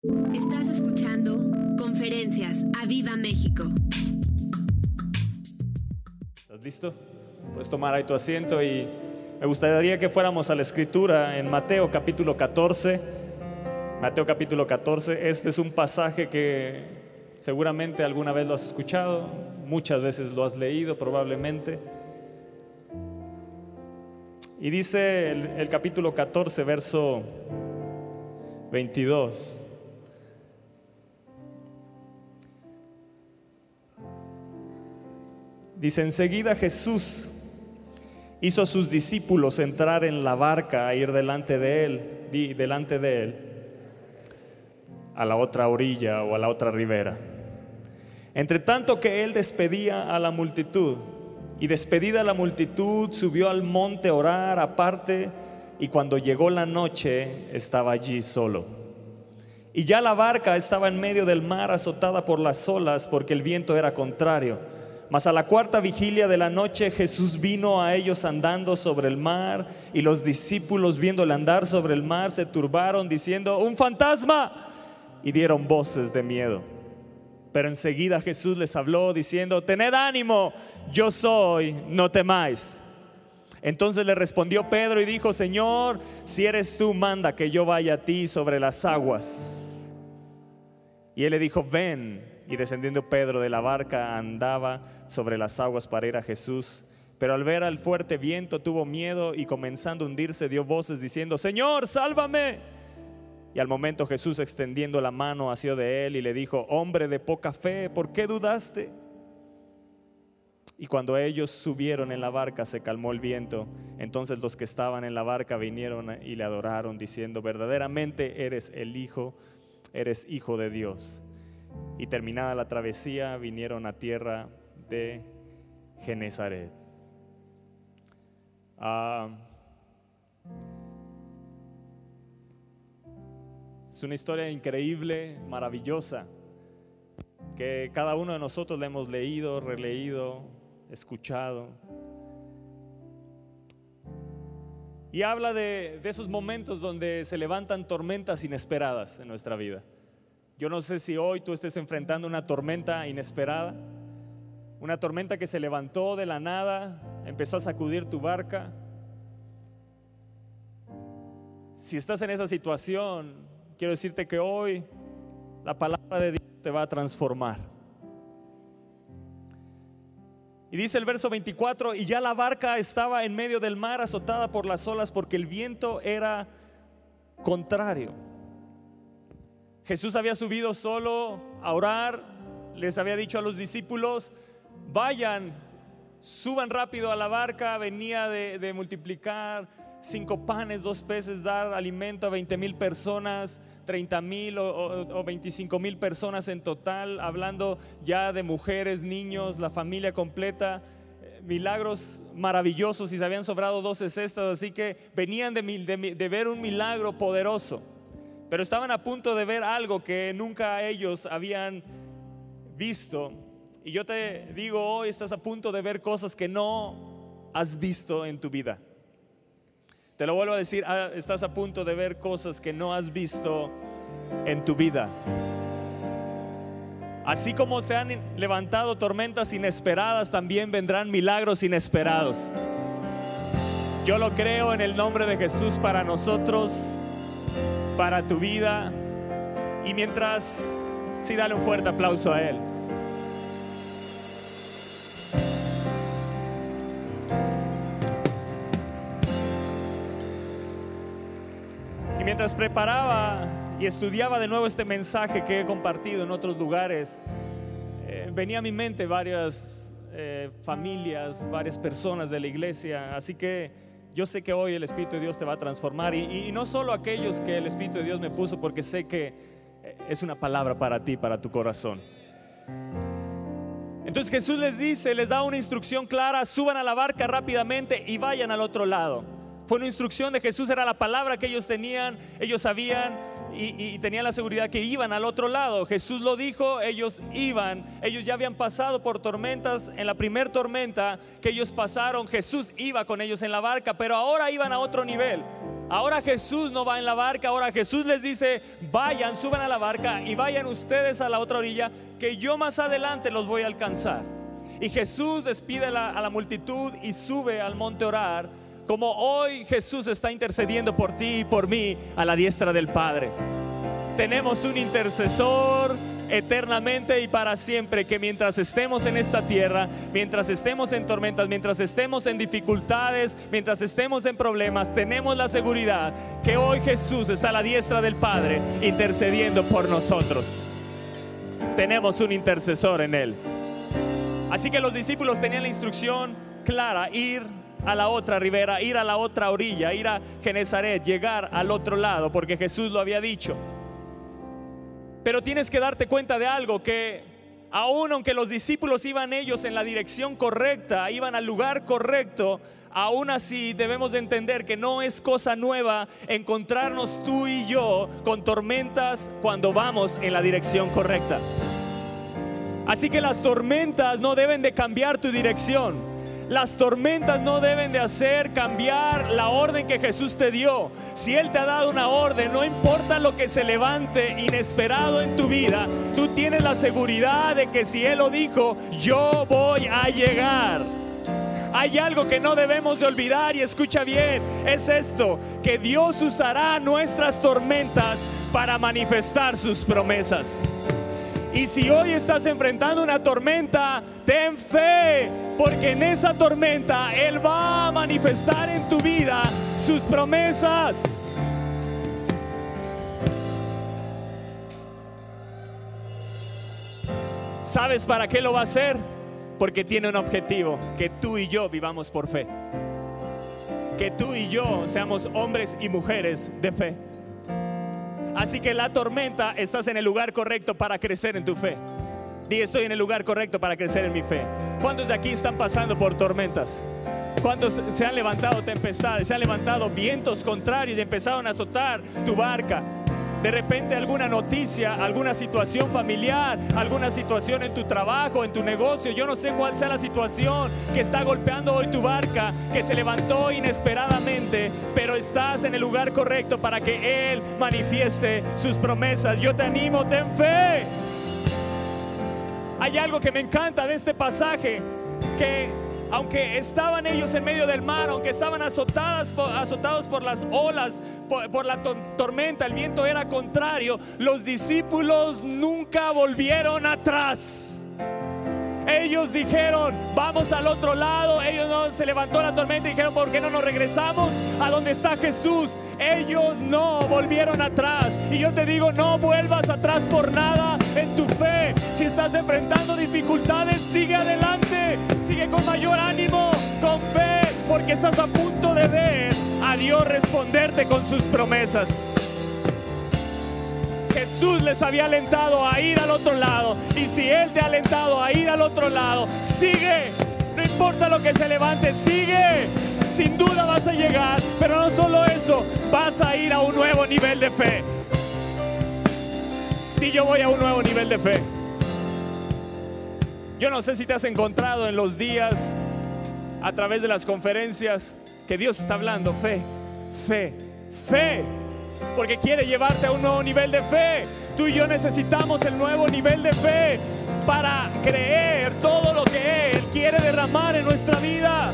Estás escuchando Conferencias a Viva México. ¿Estás listo? Puedes tomar ahí tu asiento y me gustaría que fuéramos a la escritura en Mateo capítulo 14. Mateo capítulo 14, este es un pasaje que seguramente alguna vez lo has escuchado, muchas veces lo has leído probablemente. Y dice el, el capítulo 14, verso 22. Dice, enseguida Jesús hizo a sus discípulos entrar en la barca a ir delante de él, delante de él, a la otra orilla o a la otra ribera. Entre tanto que él despedía a la multitud, y despedida la multitud, subió al monte a orar aparte, y cuando llegó la noche estaba allí solo. Y ya la barca estaba en medio del mar azotada por las olas porque el viento era contrario. Mas a la cuarta vigilia de la noche Jesús vino a ellos andando sobre el mar y los discípulos viéndole andar sobre el mar se turbaron diciendo, un fantasma, y dieron voces de miedo. Pero enseguida Jesús les habló diciendo, tened ánimo, yo soy, no temáis. Entonces le respondió Pedro y dijo, Señor, si eres tú, manda que yo vaya a ti sobre las aguas. Y él le dijo, ven. Y descendiendo Pedro de la barca andaba sobre las aguas para ir a Jesús. Pero al ver al fuerte viento tuvo miedo y comenzando a hundirse dio voces diciendo, Señor, sálvame. Y al momento Jesús extendiendo la mano hacia de él y le dijo, hombre de poca fe, ¿por qué dudaste? Y cuando ellos subieron en la barca se calmó el viento. Entonces los que estaban en la barca vinieron y le adoraron diciendo, verdaderamente eres el Hijo, eres Hijo de Dios. Y terminada la travesía vinieron a tierra de Genezaret. Ah, es una historia increíble, maravillosa, que cada uno de nosotros le hemos leído, releído, escuchado. Y habla de esos momentos donde se levantan tormentas inesperadas en nuestra vida. Yo no sé si hoy tú estés enfrentando una tormenta inesperada, una tormenta que se levantó de la nada, empezó a sacudir tu barca. Si estás en esa situación, quiero decirte que hoy la palabra de Dios te va a transformar. Y dice el verso 24, y ya la barca estaba en medio del mar azotada por las olas porque el viento era contrario. Jesús había subido solo a orar, les había dicho a los discípulos, vayan, suban rápido a la barca, venía de, multiplicar cinco panes, dos peces, dar alimento a 20 mil personas, 30 mil o, o, o 25 mil personas en total, hablando ya de mujeres, niños, la familia completa. Milagros maravillosos y se habían sobrado 12 cestas, así que venían de ver un milagro poderoso, pero estaban a punto de ver algo que nunca ellos habían visto. Y yo te digo hoy, estás a punto de ver cosas que no has visto en tu vida. Te lo vuelvo a decir, ah, estás a punto de ver cosas que no has visto en tu vida. Así como se han levantado tormentas inesperadas, también vendrán milagros inesperados. Yo lo creo en el nombre de Jesús para nosotros, para tu vida. Y mientras, sí, dale un fuerte aplauso a Él. Y mientras preparaba y estudiaba de nuevo este mensaje que he compartido en otros lugares, eh, venía a mi mente varias eh, familias, varias personas de la iglesia, así que yo sé que hoy el Espíritu de Dios te va a transformar y, no solo aquellos que el Espíritu de Dios me puso, porque sé que eh, es una palabra para ti, para tu corazón. Entonces Jesús les dice, les da una instrucción clara, suban a la barca rápidamente y vayan al otro lado. Fue una instrucción de Jesús, era la palabra que ellos tenían, ellos sabían y, y tenían la seguridad que iban al otro lado. Jesús lo dijo, ellos iban, ellos ya habían pasado por tormentas. En la primer tormenta que ellos pasaron, Jesús iba con ellos en la barca, pero ahora iban a otro nivel. Ahora Jesús no va en la barca, ahora Jesús les dice, vayan, suban a la barca y vayan ustedes a la otra orilla, que yo más adelante los voy a alcanzar. Y Jesús despide a la, a la multitud y sube al monte orar, como hoy Jesús está intercediendo por ti y por mí a la diestra del Padre. Tenemos un intercesor eternamente y para siempre, que mientras estemos en esta tierra, mientras estemos en tormentas, mientras estemos en dificultades, mientras estemos en problemas, tenemos la seguridad que hoy Jesús está a la diestra del Padre intercediendo por nosotros. Tenemos un intercesor en Él. Así que los discípulos tenían la instrucción clara, ir a la otra ribera, ir a la otra orilla, ir a Genezaret, llegar al otro lado, porque Jesús lo había dicho. Pero tienes que darte cuenta de algo, que aun aunque los discípulos iban ellos en la dirección correcta, iban al lugar correcto, aún así debemos de entender que no es cosa nueva encontrarnos tú y yo con tormentas cuando vamos en la dirección correcta. Así que las tormentas no deben de cambiar tu dirección. Las tormentas no deben de hacer cambiar la orden que Jesús te dio. Si Él te ha dado una orden, no importa lo que se levante inesperado en tu vida, tú tienes la seguridad de que si Él lo dijo, yo voy a llegar. Hay algo que no debemos de olvidar y escucha bien, es esto, que Dios usará nuestras tormentas para manifestar sus promesas. Y si hoy estás enfrentando una tormenta, ten fe, porque en esa tormenta Él va a manifestar en tu vida sus promesas. ¿Sabes para qué lo va a hacer? Porque tiene un objetivo, que tú y yo vivamos por fe. Que tú y yo seamos hombres y mujeres de fe. Así que la tormenta estás en el lugar correcto para crecer en tu fe. Di, estoy en el lugar correcto para crecer en mi fe. ¿Cuántos de aquí están pasando por tormentas? ¿Cuántos se han levantado tempestades, se han levantado vientos contrarios y empezaron a azotar tu barca? De repente alguna noticia, alguna situación familiar, alguna situación en tu trabajo, en tu negocio, yo no sé cuál sea la situación que está golpeando hoy tu barca, que se levantó inesperadamente, pero estás en el lugar correcto para que Él manifieste sus promesas. Yo te animo, ten fe. Hay algo que me encanta de este pasaje, que aunque estaban ellos en medio del mar, aunque estaban azotadas, azotados por las olas, por, la tormenta, el viento era contrario, los discípulos nunca volvieron atrás. Ellos dijeron, vamos al otro lado. Ellos no se levantó la tormenta y dijeron, ¿por qué no nos regresamos a donde está Jesús? Ellos no volvieron atrás. Y yo te digo, no vuelvas atrás por nada en tu fe. Si estás enfrentando dificultades, sigue adelante. Sigue con mayor ánimo, con fe, porque estás a punto de ver a Dios responderte con sus promesas. Jesús les había alentado a ir al otro lado. Y si Él te ha alentado a ir al otro lado, sigue. No importa lo que se levante, sigue. Sin duda vas a llegar. Pero no solo eso, vas a ir a un nuevo nivel de fe. Y yo voy a un nuevo nivel de fe. Yo no sé si te has encontrado en los días, a través de las conferencias, que Dios está hablando fe, fe, fe porque quiere llevarte a un nuevo nivel de fe. Tú y yo necesitamos el nuevo nivel de fe para creer todo lo que Él quiere derramar en nuestra vida.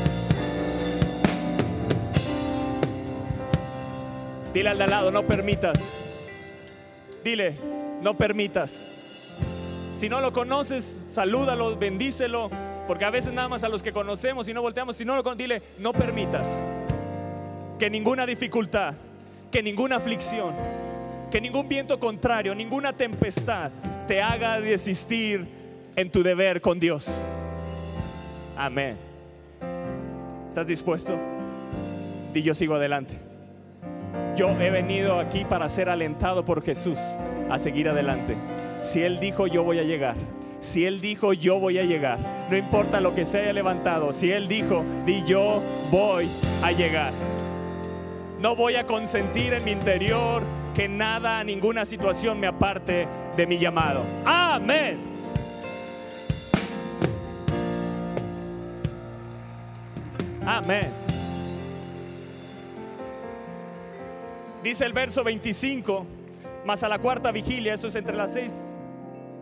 Dile al de al lado, no permitas. Dile, no permitas. Si no lo conoces, salúdalo, bendícelo, porque a veces nada más a los que conocemos y no volteamos, si no lo dile, no permitas que ninguna dificultad, que ninguna aflicción, que ningún viento contrario, ninguna tempestad te haga desistir en tu deber con Dios. Amén. ¿Estás dispuesto? Y yo sigo adelante. Yo he venido aquí para ser alentado por Jesús a seguir adelante. Si Él dijo, yo voy a llegar. Si Él dijo, yo voy a llegar. No importa lo que se haya levantado. Si Él dijo, di yo voy a llegar. No voy a consentir en mi interior que nada, ninguna situación me aparte de mi llamado. Amén. Amén. Dice el verso 25, más a la cuarta vigilia, eso es entre las seis,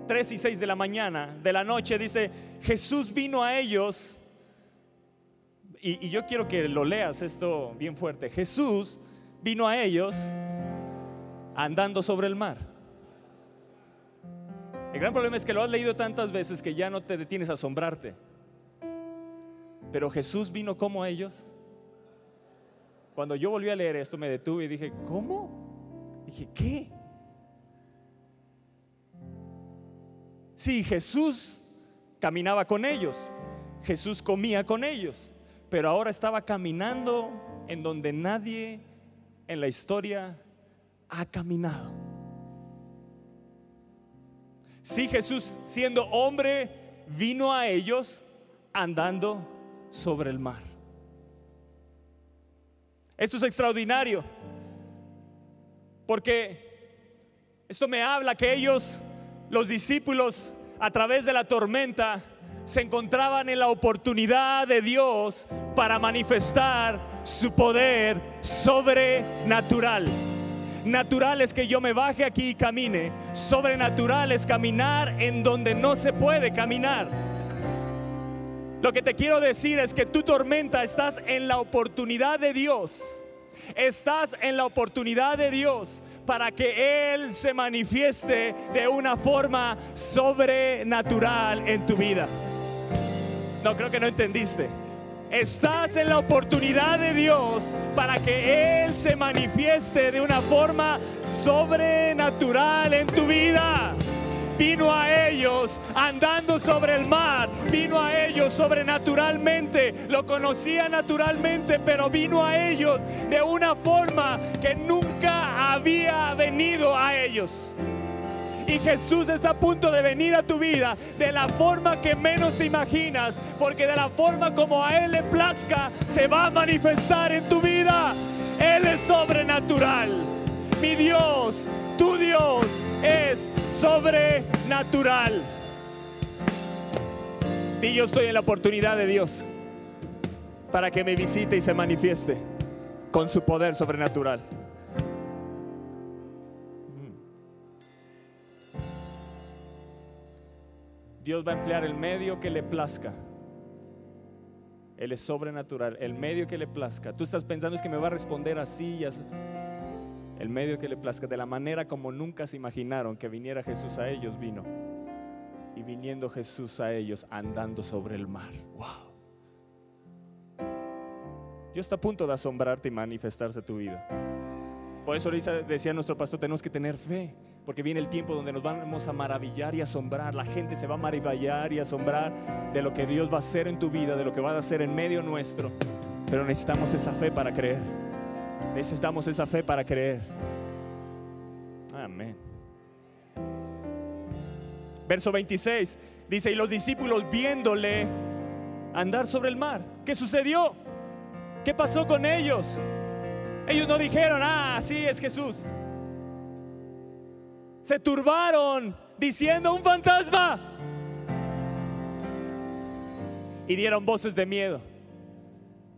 tres y seis de la mañana, de la noche, dice, Jesús vino a ellos, y, yo quiero que lo leas esto bien fuerte, Jesús vino a ellos andando sobre el mar. El gran problema es que lo has leído tantas veces que ya no te detienes a asombrarte. Pero Jesús vino como a ellos. Cuando yo volví a leer esto me detuve y dije, ¿cómo? Dije, ¿qué? Sí, Jesús caminaba con ellos, Jesús comía con ellos, pero ahora estaba caminando en donde nadie en la historia ha caminado. Sí, Jesús siendo hombre vino a ellos andando sobre el mar. Esto es extraordinario, porque esto me habla que ellos, los discípulos, a través de la tormenta, se encontraban en la oportunidad de Dios para manifestar su poder sobrenatural. Natural es que yo me baje aquí y camine. Sobrenatural es caminar en donde no se puede caminar. Lo que te quiero decir es que tu tormenta estás en la oportunidad de Dios. Estás en la oportunidad de Dios para que Él se manifieste de una forma sobrenatural en tu vida. No creo que no entendiste. Estás en la oportunidad de Dios para que Él se manifieste de una forma sobrenatural en tu vida. Vino a ellos andando sobre el mar, vino a ellos sobrenaturalmente, lo conocía naturalmente, pero vino a ellos de una forma que nunca había venido a ellos. Y Jesús está a punto de venir a tu vida de la forma que menos te imaginas, porque de la forma como a Él le plazca, se va a manifestar en tu vida. Él es sobrenatural. Mi Dios, tu Dios es sobrenatural. Y yo estoy en la oportunidad de Dios para que me visite y se manifieste con su poder sobrenatural. Dios va a emplear el medio que le plazca. Él es sobrenatural, el medio que le plazca. Tú estás pensando es que me va a responder así y así. El medio que le plazca, de la manera como nunca se imaginaron que viniera Jesús a ellos, vino. Y viniendo Jesús a ellos andando sobre el mar. Wow. Dios está a punto de asombrarte y manifestarse tu vida. Por eso decía nuestro pastor, tenemos que tener fe, porque viene el tiempo donde nos vamos a maravillar y asombrar. La gente se va a maravillar y asombrar de lo que Dios va a hacer en tu vida, de lo que va a hacer en medio nuestro. Pero necesitamos esa fe para creer. Necesitamos esa fe para creer. Amén. Verso 26 dice, y los discípulos viéndole andar sobre el mar, ¿qué sucedió? ¿Qué pasó con ellos? Ellos no dijeron, ah, sí es Jesús. Se turbaron diciendo un fantasma. Y dieron voces de miedo.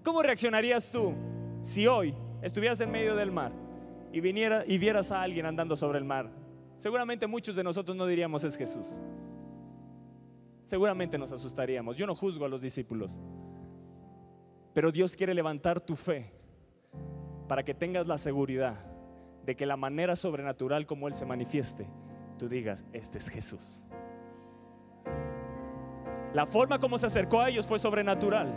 ¿Cómo reaccionarías tú si hoy estuvieras en medio del mar y, viniera, y vieras a alguien andando sobre el mar? Seguramente muchos de nosotros no diríamos es Jesús. Seguramente nos asustaríamos. Yo no juzgo a los discípulos. Pero Dios quiere levantar tu fe para que tengas la seguridad de que la manera sobrenatural como Él se manifieste, tú digas, este es Jesús. La forma como se acercó a ellos fue sobrenatural,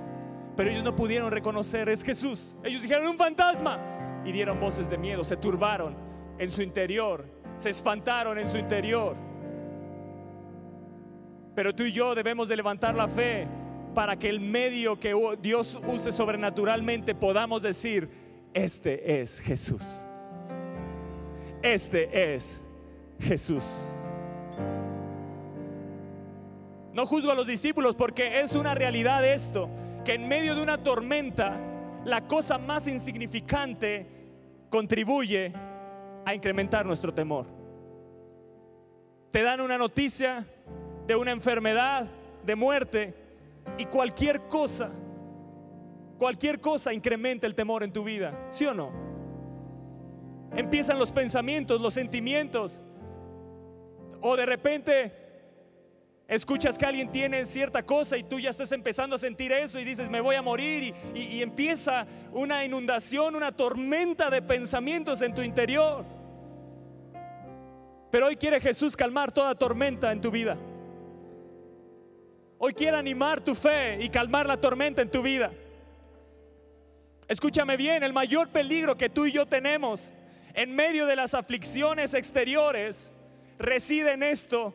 pero ellos no pudieron reconocer, es Jesús. Ellos dijeron, un fantasma, y dieron voces de miedo, se turbaron en su interior, se espantaron en su interior. Pero tú y yo debemos de levantar la fe para que el medio que Dios use sobrenaturalmente podamos decir, este es Jesús. Este es Jesús. No juzgo a los discípulos porque es una realidad esto, que en medio de una tormenta, la cosa más insignificante contribuye a incrementar nuestro temor. Te dan una noticia de una enfermedad, de muerte, y cualquier cosa Cualquier cosa incrementa el temor en tu vida, ¿sí o no? empiezan los pensamientos, los sentimientos. O de repente escuchas que alguien tiene cierta cosa y tú ya estás empezando a sentir eso y dices, me voy a morir. Y, y empieza una inundación, una tormenta de pensamientos en tu interior. Pero hoy quiere Jesús calmar toda tormenta en tu vida. Hoy quiere animar tu fe y calmar la tormenta en tu vida. Escúchame bien, el mayor peligro que tú y yo tenemos en medio de las aflicciones exteriores reside en esto,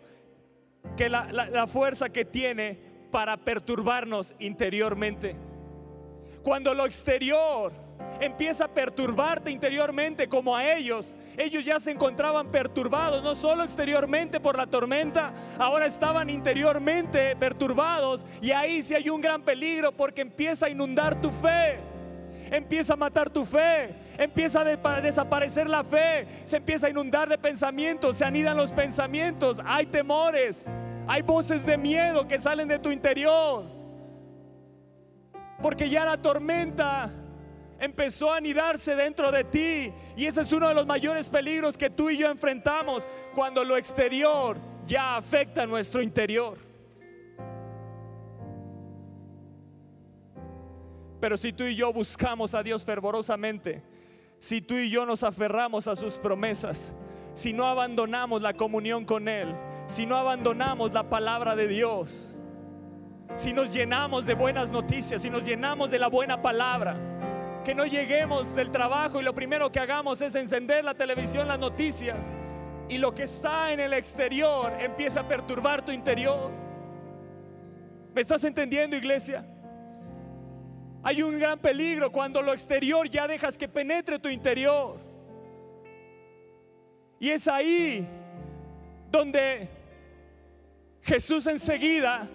que la, la fuerza que tiene para perturbarnos interiormente. Cuando lo exterior empieza a perturbarte interiormente como a ellos. Ellos ya se encontraban perturbados, no solo exteriormente por la tormenta, ahora estaban interiormente perturbados y ahí sí hay un gran peligro porque empieza a inundar tu fe. Empieza a matar tu fe, empieza a desaparecer la fe, se empieza a inundar de pensamientos, se anidan los pensamientos, hay temores, hay voces de miedo que salen de tu interior. Porque ya la tormenta empezó a anidarse dentro de ti. Y ese es uno de los mayores peligros que tú y yo enfrentamos cuando lo exterior ya afecta a nuestro interior. Pero si tú y yo buscamos a Dios fervorosamente, si tú y yo nos aferramos a sus promesas, si no abandonamos la comunión con Él, si no abandonamos la palabra de Dios, si nos llenamos de buenas noticias, si nos llenamos de la buena palabra, que no lleguemos del trabajo y lo primero que hagamos es encender la televisión, las noticias, y lo que está en el exterior empieza a perturbar tu interior. ¿Me estás entendiendo, iglesia? Hay un gran peligro cuando lo exterior ya dejas que penetre tu interior. Y es ahí donde Jesús enseguida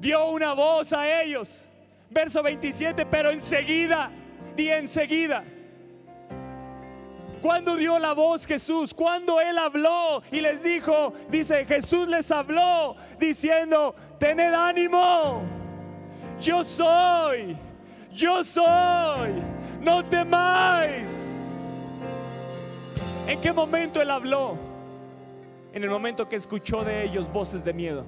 dio una voz a ellos. Verso 27, pero enseguida Di enseguida. Cuando dio la voz Jesús, cuando Él habló y les dijo, dice, Jesús les habló diciendo, tened ánimo, yo soy, yo soy, no temáis. ¿En qué momento Él habló? En el momento que escuchó de ellos voces de miedo.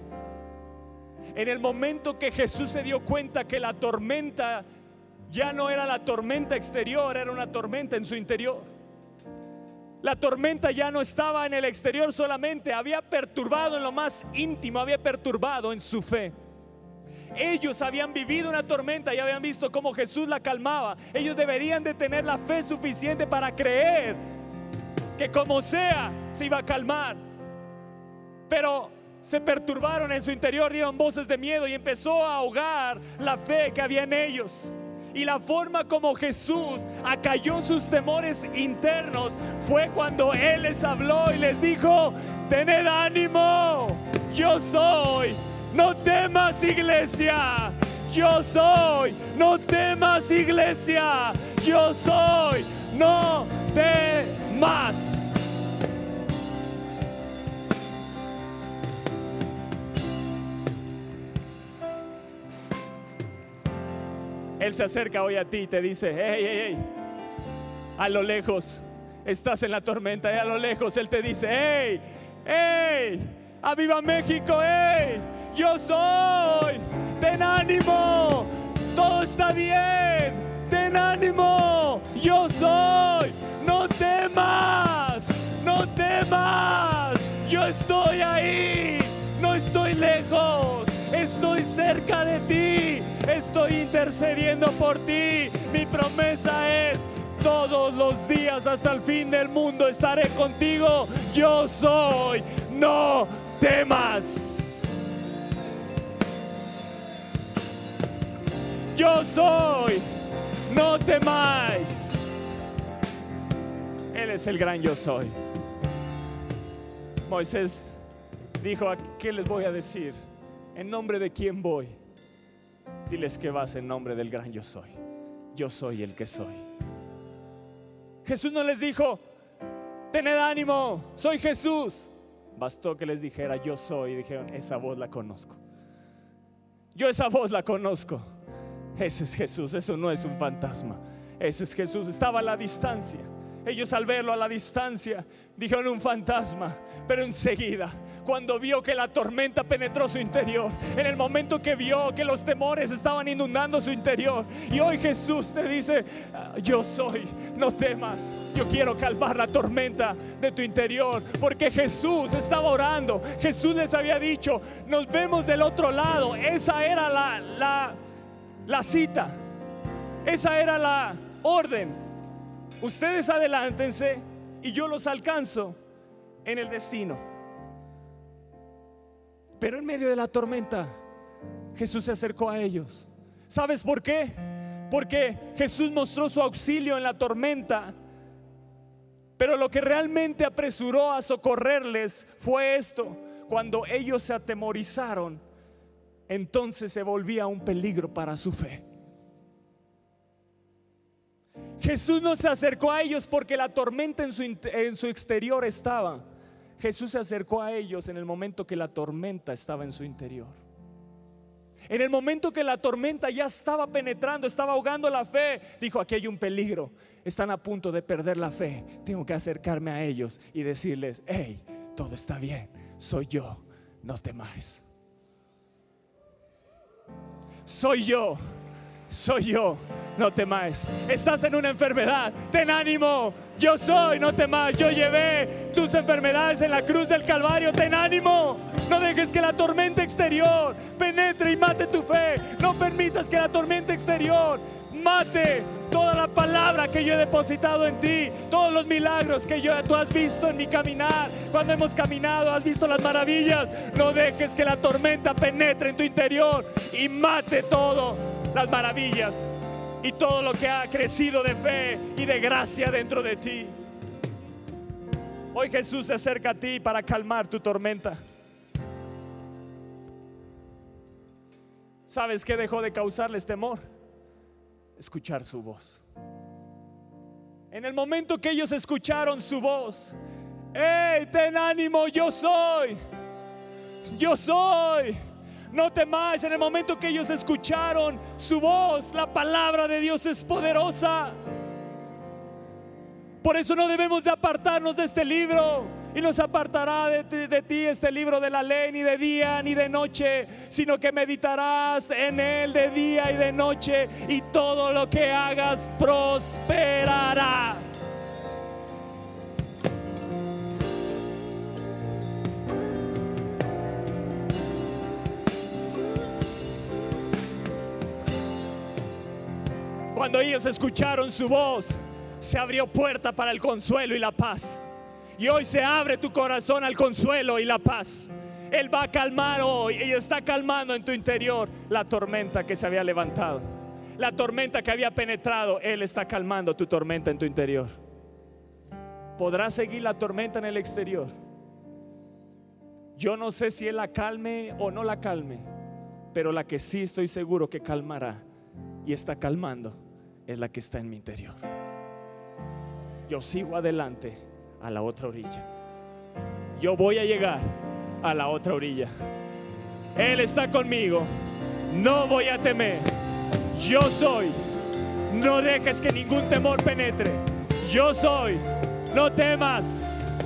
En el momento que Jesús se dio cuenta que la tormenta ya no era la tormenta exterior, era una tormenta en su interior. La tormenta ya no estaba en el exterior solamente, había perturbado en lo más íntimo, había perturbado en su fe. Ellos habían vivido una tormenta y habían visto cómo Jesús la calmaba. Ellos deberían de tener la fe suficiente para creer que como sea se iba a calmar. Pero se perturbaron en su interior, dieron voces de miedo y empezó a ahogar la fe que había en ellos y la forma como Jesús acalló sus temores internos fue cuando Él les habló y les dijo, tened ánimo, yo soy, no temas iglesia, yo soy, no temas iglesia, yo soy, no temas. Él se acerca hoy a ti y te dice, hey, hey, hey, a lo lejos, estás en la tormenta y a lo lejos Él te dice, hey, hey, aviva México, hey, yo soy, ten ánimo, todo está bien, ten ánimo, yo soy, no temas, no temas, yo estoy ahí, no estoy lejos, estoy cerca de ti. Estoy intercediendo por ti. Mi promesa es, todos los días hasta el fin del mundo estaré contigo. Yo soy, no temas. Yo soy, no temáis. Él es el gran yo soy. Moisés dijo, qué les voy a decir? ¿En nombre de quién voy? Diles que vas en nombre del gran yo soy. Yo soy el que soy. Jesús no les dijo, tened ánimo, soy Jesús. Bastó que les dijera, yo soy. Y dijeron, esa voz la conozco. Yo esa voz la conozco. Ese es Jesús, eso no es un fantasma. Ese es Jesús. Estaba a la distancia. Ellos al verlo a la distancia dijeron un fantasma, pero enseguida, cuando vio que la tormenta penetró su interior, en el momento que vio que los temores estaban inundando su interior, y hoy Jesús te dice, ah, yo soy, no temas, yo quiero calmar la tormenta de tu interior, porque Jesús estaba orando, Jesús les había dicho, nos vemos del otro lado, esa era la, la, la cita, esa era la orden. Ustedes adelántense y yo los alcanzo en el destino. Pero en medio de la tormenta, Jesús se acercó a ellos. ¿Sabes por qué? Porque Jesús mostró su auxilio en la tormenta. Pero lo que realmente apresuró a socorrerles fue esto. Cuando ellos se atemorizaron, entonces se volvía un peligro para su fe. Jesús no se acercó a ellos porque la tormenta en su, en su exterior estaba. Jesús se acercó a ellos en el momento que la tormenta estaba en su interior. En el momento que la tormenta ya estaba penetrando, estaba ahogando la fe, dijo, aquí hay un peligro, están a punto de perder la fe, tengo que acercarme a ellos y decirles, hey, todo está bien, soy yo, no temáis. Soy yo, soy yo, no temáis. Estás en una enfermedad, ten ánimo. Yo soy, no temas. Yo llevé tus enfermedades en la cruz del Calvario, ten ánimo. No dejes que la tormenta exterior penetre y mate tu fe. No permitas que la tormenta exterior mate toda la palabra que yo he depositado en ti, todos los milagros que yo, tú has visto en mi caminar. Cuando hemos caminado, has visto las maravillas. No dejes que la tormenta penetre en tu interior y mate todo las maravillas y todo lo que ha crecido de fe y de gracia dentro de ti. Hoy Jesús se acerca a ti para calmar tu tormenta. ¿Sabes qué dejó de causarles temor? Escuchar su voz. En el momento que ellos escucharon su voz, ¡Hey, ten ánimo! Yo soy. Yo soy. No temáis. En el momento que ellos escucharon su voz, la palabra de Dios es poderosa. Por eso no debemos de apartarnos de este libro. Y nos apartará de, de, ti este libro de la ley ni de día ni de noche, sino que meditarás en él de día y de noche y todo lo que hagas prosperará. Cuando ellos escucharon su voz, se abrió puerta para el consuelo y la paz. Y hoy se abre tu corazón al consuelo y la paz. Él va a calmar hoy y está calmando en tu interior la tormenta que se había levantado. La tormenta que había penetrado, Él está calmando tu tormenta en tu interior. Podrás seguir la tormenta en el exterior. Yo no sé si Él la calme o no la calme, pero la que sí estoy seguro que calmará y está calmando es la que está en mi interior. Yo sigo adelante a la otra orilla. Yo voy a llegar a la otra orilla. Él está conmigo. No voy a temer. Yo soy. No dejes que ningún temor penetre. Yo soy. No temas.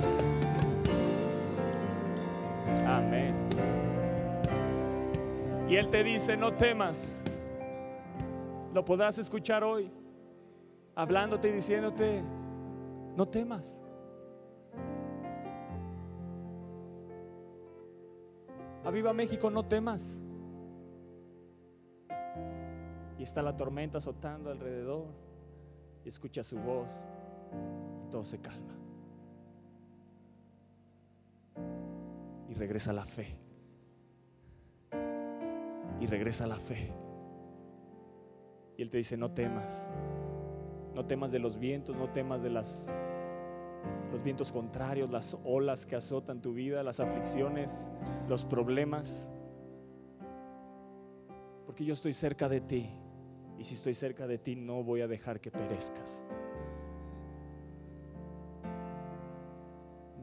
Amén. Y Él te dice, no temas. Lo podrás escuchar hoy, hablándote y diciéndote, no temas. Aviva México, no temas. Y está la tormenta azotando alrededor. Y escucha su voz. Y todo se calma. Y regresa la fe. Y regresa la fe. Y Él te dice, no temas. No temas de los vientos, no temas de las, los vientos contrarios, las olas que azotan tu vida, las aflicciones, los problemas. Porque yo estoy cerca de ti. Y si estoy cerca de ti, no voy a dejar que perezcas.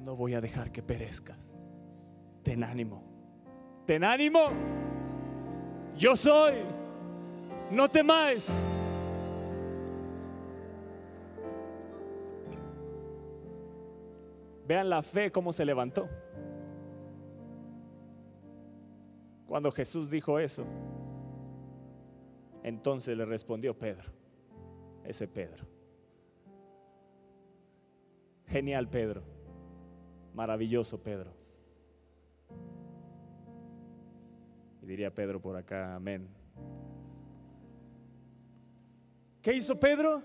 No voy a dejar que perezcas. Ten ánimo. Ten ánimo. Yo soy no temáis. Vean la fe cómo se levantó. Cuando Jesús dijo eso, entonces le respondió Pedro, ese Pedro. Genial Pedro, maravilloso Pedro. Y diría Pedro por acá, amén. ¿Qué hizo Pedro?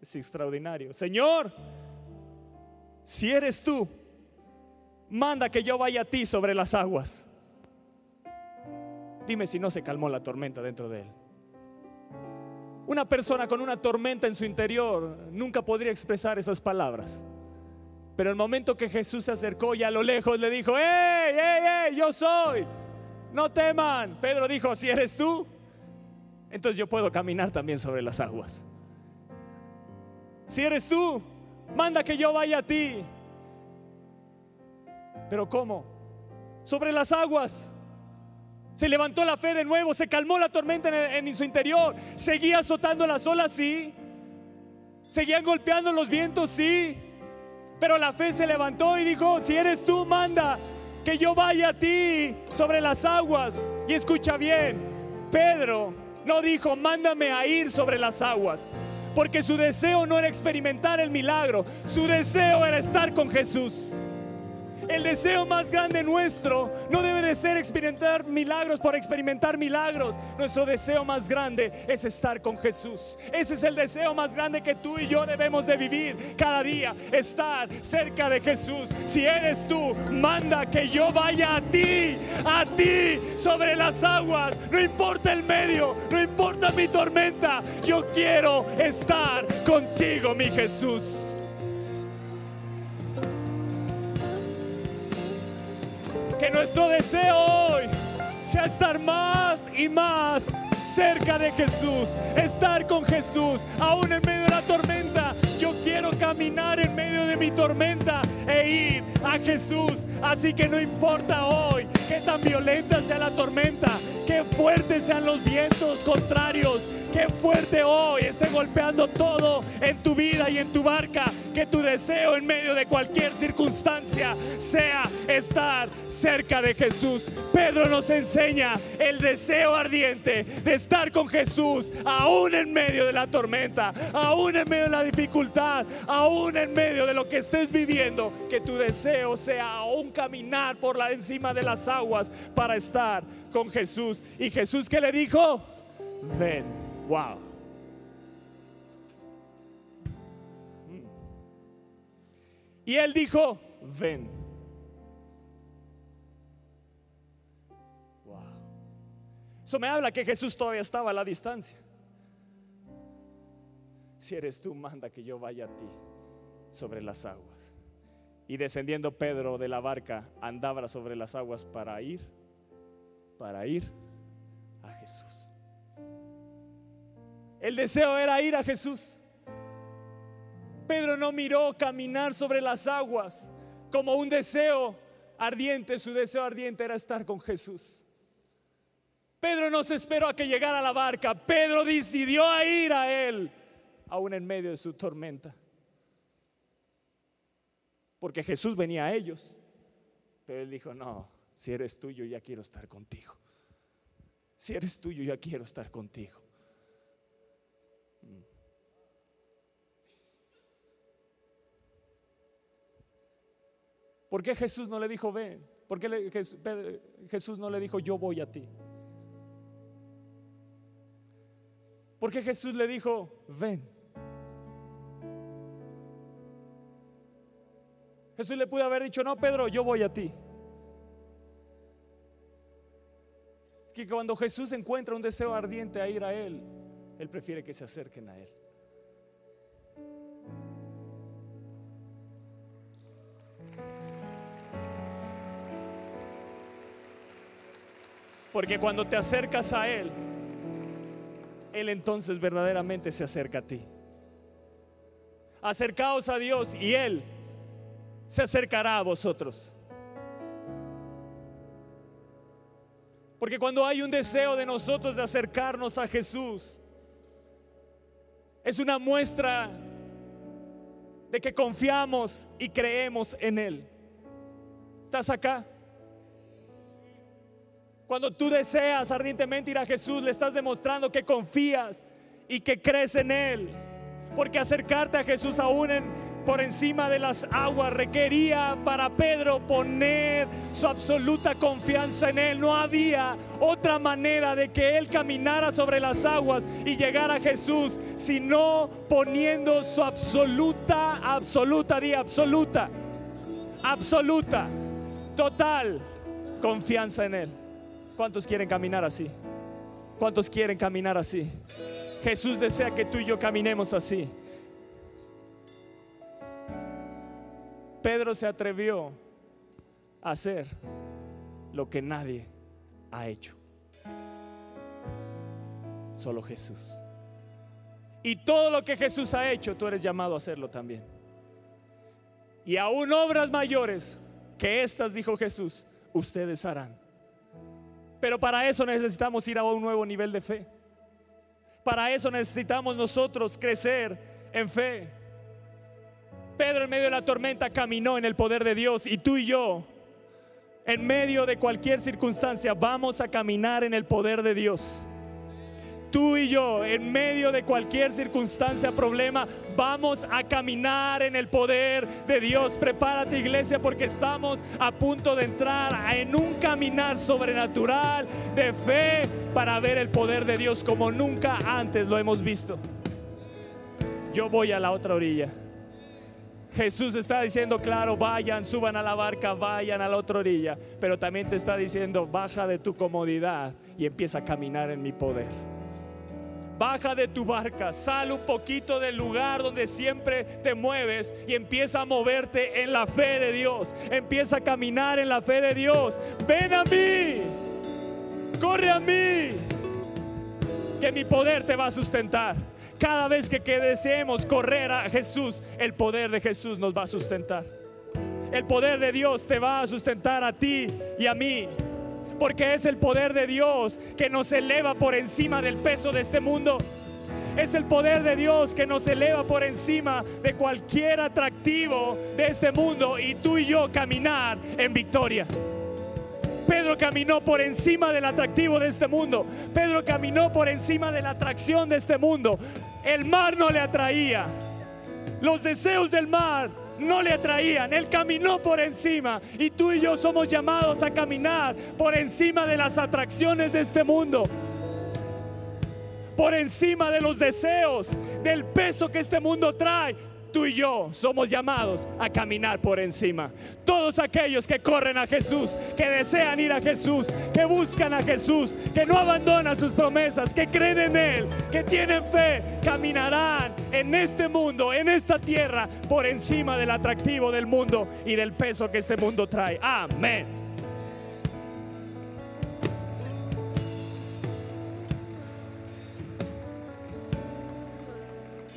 Es extraordinario. Señor, si eres tú, manda que yo vaya a ti sobre las aguas. Dime si no se calmó la tormenta dentro de él. Una persona con una tormenta en su interior nunca podría expresar esas palabras. Pero el momento que Jesús se acercó y a lo lejos le dijo, ¡Ey, ey, ey! Yo soy. No teman. Pedro dijo, si eres tú, entonces yo puedo caminar también sobre las aguas. Si eres tú, manda que yo vaya a ti. Pero ¿cómo? Sobre las aguas. Se levantó la fe de nuevo, se calmó la tormenta en, su interior, seguía azotando las olas, sí. Seguían golpeando los vientos, sí. Pero la fe se levantó y dijo, si eres tú, manda que yo vaya a ti sobre las aguas. Y escucha bien, Pedro no dijo, mándame a ir sobre las aguas. Porque su deseo no era experimentar el milagro, su deseo era estar con Jesús. El deseo más grande nuestro no debe de ser experimentar milagros por experimentar milagros. Nuestro deseo más grande es estar con Jesús. Ese es el deseo más grande que tú y yo debemos de vivir cada día. Estar cerca de Jesús. Si eres tú, manda que yo vaya a ti, a ti sobre las aguas. No importa el medio, no importa mi tormenta. Yo quiero estar contigo, mi Jesús. Que nuestro deseo hoy sea estar más y más cerca de Jesús, estar con Jesús, aún en medio de la tormenta. Yo quiero caminar en medio de mi tormenta e ir a Jesús. Así que no importa hoy qué tan violenta sea la tormenta, qué fuertes sean los vientos contrarios, Qué fuerte hoy esté golpeando todo en tu vida y en tu barca. Que tu deseo en medio de cualquier circunstancia sea estar cerca de Jesús. Pedro nos enseña el deseo ardiente de estar con Jesús, aún en medio de la tormenta, aún en medio de la dificultad, aún en medio de lo que estés viviendo. Que tu deseo sea aún caminar por la encima de las aguas para estar con Jesús. Y Jesús que le dijo, ven. Wow. Y él dijo, ven. Wow. Eso me habla que Jesús todavía estaba a la distancia. Si eres tú, manda que yo vaya a ti sobre las aguas. Y descendiendo Pedro de la barca, andaba sobre las aguas para ir, para ir a Jesús. El deseo era ir a Jesús. Pedro no miró caminar sobre las aguas como un deseo ardiente. Su deseo ardiente era estar con Jesús. Pedro no se esperó a que llegara la barca. Pedro decidió a ir a él, aún en medio de su tormenta. Porque Jesús venía a ellos. Pero él dijo, no, si eres tuyo, ya quiero estar contigo. Si eres tuyo, ya quiero estar contigo. ¿Por qué Jesús no le dijo ven? ¿Por qué Jesús no le dijo yo voy a ti? ¿Por qué Jesús le dijo ven? Jesús le pudo haber dicho no, Pedro, yo voy a ti. Que cuando Jesús encuentra un deseo ardiente a ir a Él, Él prefiere que se acerquen a Él. Porque cuando te acercas a Él, Él entonces verdaderamente se acerca a ti. Acercaos a Dios y Él se acercará a vosotros. Porque cuando hay un deseo de nosotros de acercarnos a Jesús, es una muestra de que confiamos y creemos en Él. ¿Estás acá? Cuando tú deseas ardientemente ir a Jesús, le estás demostrando que confías y que crees en Él. Porque acercarte a Jesús aún en, por encima de las aguas requería para Pedro poner su absoluta confianza en Él. No había otra manera de que Él caminara sobre las aguas y llegara a Jesús, sino poniendo su absoluta, absoluta, di absoluta, absoluta, total confianza en Él. ¿Cuántos quieren caminar así? ¿Cuántos quieren caminar así? Jesús desea que tú y yo caminemos así. Pedro se atrevió a hacer lo que nadie ha hecho. Solo Jesús. Y todo lo que Jesús ha hecho, tú eres llamado a hacerlo también. Y aún obras mayores que estas, dijo Jesús, ustedes harán. Pero para eso necesitamos ir a un nuevo nivel de fe. Para eso necesitamos nosotros crecer en fe. Pedro en medio de la tormenta caminó en el poder de Dios y tú y yo, en medio de cualquier circunstancia, vamos a caminar en el poder de Dios tú y yo, en medio de cualquier circunstancia, problema, vamos a caminar en el poder de Dios. Prepárate iglesia porque estamos a punto de entrar en un caminar sobrenatural de fe para ver el poder de Dios como nunca antes lo hemos visto. Yo voy a la otra orilla. Jesús está diciendo, claro, vayan, suban a la barca, vayan a la otra orilla. Pero también te está diciendo, baja de tu comodidad y empieza a caminar en mi poder. Baja de tu barca, sal un poquito del lugar donde siempre te mueves y empieza a moverte en la fe de Dios. Empieza a caminar en la fe de Dios. Ven a mí, corre a mí, que mi poder te va a sustentar. Cada vez que, deseemos correr a Jesús, el poder de Jesús nos va a sustentar. El poder de Dios te va a sustentar a ti y a mí porque es el poder de Dios que nos eleva por encima del peso de este mundo. Es el poder de Dios que nos eleva por encima de cualquier atractivo de este mundo y tú y yo caminar en victoria. Pedro caminó por encima del atractivo de este mundo. Pedro caminó por encima de la atracción de este mundo. El mar no le atraía. Los deseos del mar no le atraían. Él caminó por encima y tú y yo somos llamados a caminar por encima de las atracciones de este mundo. Por encima de los deseos, del peso que este mundo trae tú y yo somos llamados a caminar por encima. Todos aquellos que corren a Jesús, que desean ir a Jesús, que buscan a Jesús, que no abandonan sus promesas, que creen en Él, que tienen fe, caminarán en este mundo, en esta tierra, por encima del atractivo del mundo y del peso que este mundo trae. Amén.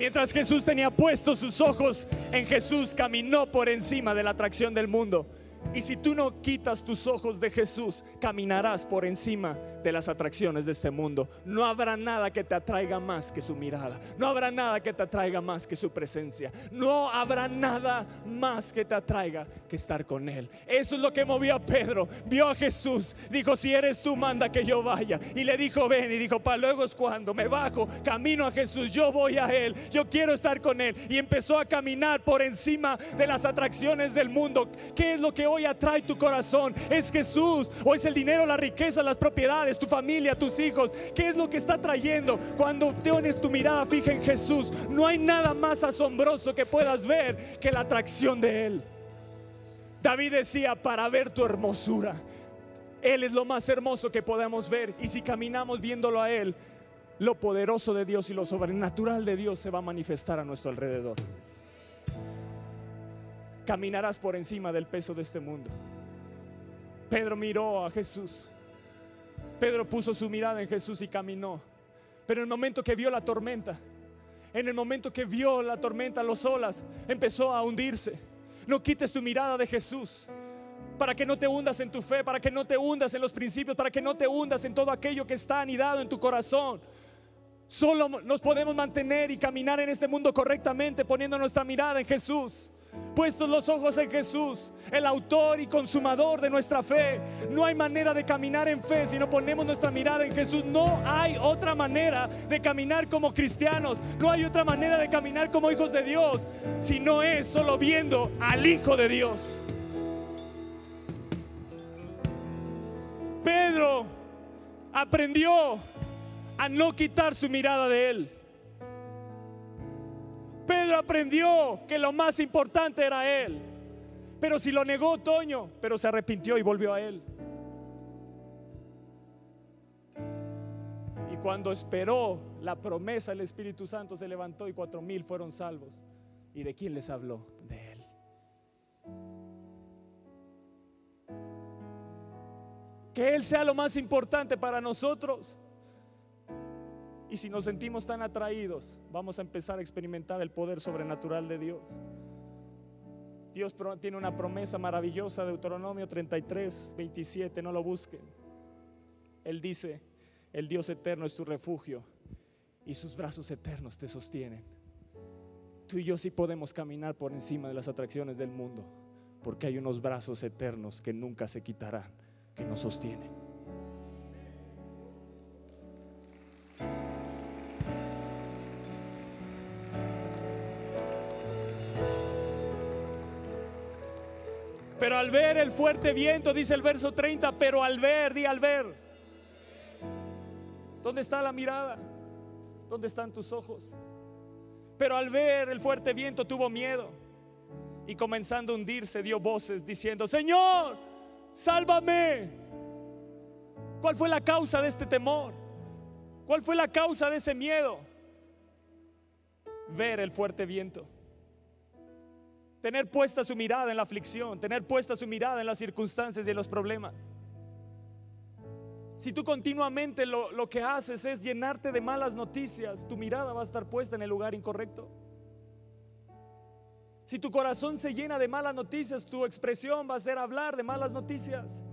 Mientras Jesús tenía puestos sus ojos en Jesús, caminó por encima de la atracción del mundo. Y si tú no quitas tus ojos de Jesús, caminarás por encima de las atracciones de este mundo. No habrá nada que te atraiga más que su mirada. No habrá nada que te atraiga más que su presencia. No habrá nada más que te atraiga que estar con Él. Eso es lo que movió a Pedro. Vio a Jesús. Dijo, si eres tú, manda que yo vaya. Y le dijo, ven. Y dijo, para luego es cuando me bajo, camino a Jesús. Yo voy a Él. Yo quiero estar con Él. Y empezó a caminar por encima de las atracciones del mundo. ¿Qué es lo que hoy atrae tu corazón? ¿Es Jesús o es el dinero, la riqueza, las propiedades, tu familia, tus hijos? ¿Qué es lo que está trayendo cuando tienes tu mirada fija en Jesús? No hay nada más asombroso que puedas ver que la atracción de Él. David decía, para ver tu hermosura. Él es lo más hermoso que podemos ver y si caminamos viéndolo a Él, lo poderoso de Dios y lo sobrenatural de Dios se va a manifestar a nuestro alrededor caminarás por encima del peso de este mundo. Pedro miró a Jesús. Pedro puso su mirada en Jesús y caminó. Pero en el momento que vio la tormenta, en el momento que vio la tormenta, los olas, empezó a hundirse. No quites tu mirada de Jesús para que no te hundas en tu fe, para que no te hundas en los principios, para que no te hundas en todo aquello que está anidado en tu corazón. Solo nos podemos mantener y caminar en este mundo correctamente poniendo nuestra mirada en Jesús. Puestos los ojos en Jesús, el autor y consumador de nuestra fe. No hay manera de caminar en fe si no ponemos nuestra mirada en Jesús. No hay otra manera de caminar como cristianos. No hay otra manera de caminar como hijos de Dios si no es solo viendo al Hijo de Dios. Pedro aprendió a no quitar su mirada de él. Pedro aprendió que lo más importante era él. Pero si lo negó Toño, pero se arrepintió y volvió a él. Y cuando esperó la promesa, el Espíritu Santo se levantó y cuatro mil fueron salvos. ¿Y de quién les habló? De él. Que Él sea lo más importante para nosotros. Y si nos sentimos tan atraídos, vamos a empezar a experimentar el poder sobrenatural de Dios. Dios tiene una promesa maravillosa, Deuteronomio 33, 27, no lo busquen. Él dice, el Dios eterno es tu refugio y sus brazos eternos te sostienen. Tú y yo sí podemos caminar por encima de las atracciones del mundo, porque hay unos brazos eternos que nunca se quitarán, que nos sostienen. Ver el fuerte viento, dice el verso 30, pero al ver, di al ver. ¿Dónde está la mirada? ¿Dónde están tus ojos? Pero al ver el fuerte viento tuvo miedo y comenzando a hundirse dio voces diciendo, Señor, sálvame. ¿Cuál fue la causa de este temor? ¿Cuál fue la causa de ese miedo? Ver el fuerte viento. Tener puesta su mirada en la aflicción, tener puesta su mirada en las circunstancias y en los problemas. Si tú continuamente lo, lo, que haces es llenarte de malas noticias, tu mirada va a estar puesta en el lugar incorrecto. Si tu corazón se llena de malas noticias, tu expresión va a ser hablar de malas noticias.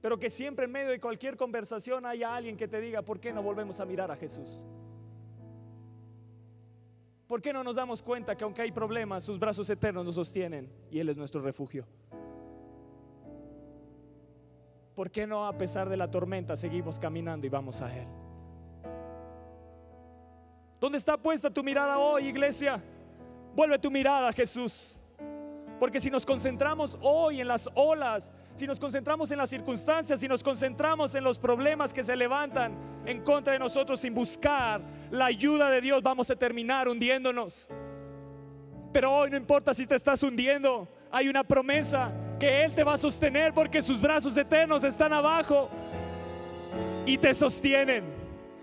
Pero que siempre en medio de cualquier conversación haya alguien que te diga, ¿por qué no volvemos a mirar a Jesús? ¿Por qué no nos damos cuenta que aunque hay problemas, sus brazos eternos nos sostienen y Él es nuestro refugio? ¿Por qué no a pesar de la tormenta seguimos caminando y vamos a Él? ¿Dónde está puesta tu mirada hoy, iglesia? Vuelve tu mirada Jesús. Porque si nos concentramos hoy en las olas, si nos concentramos en las circunstancias, si nos concentramos en los problemas que se levantan en contra de nosotros sin buscar la ayuda de Dios, vamos a terminar hundiéndonos. Pero hoy no importa si te estás hundiendo, hay una promesa que Él te va a sostener porque sus brazos eternos están abajo y te sostienen.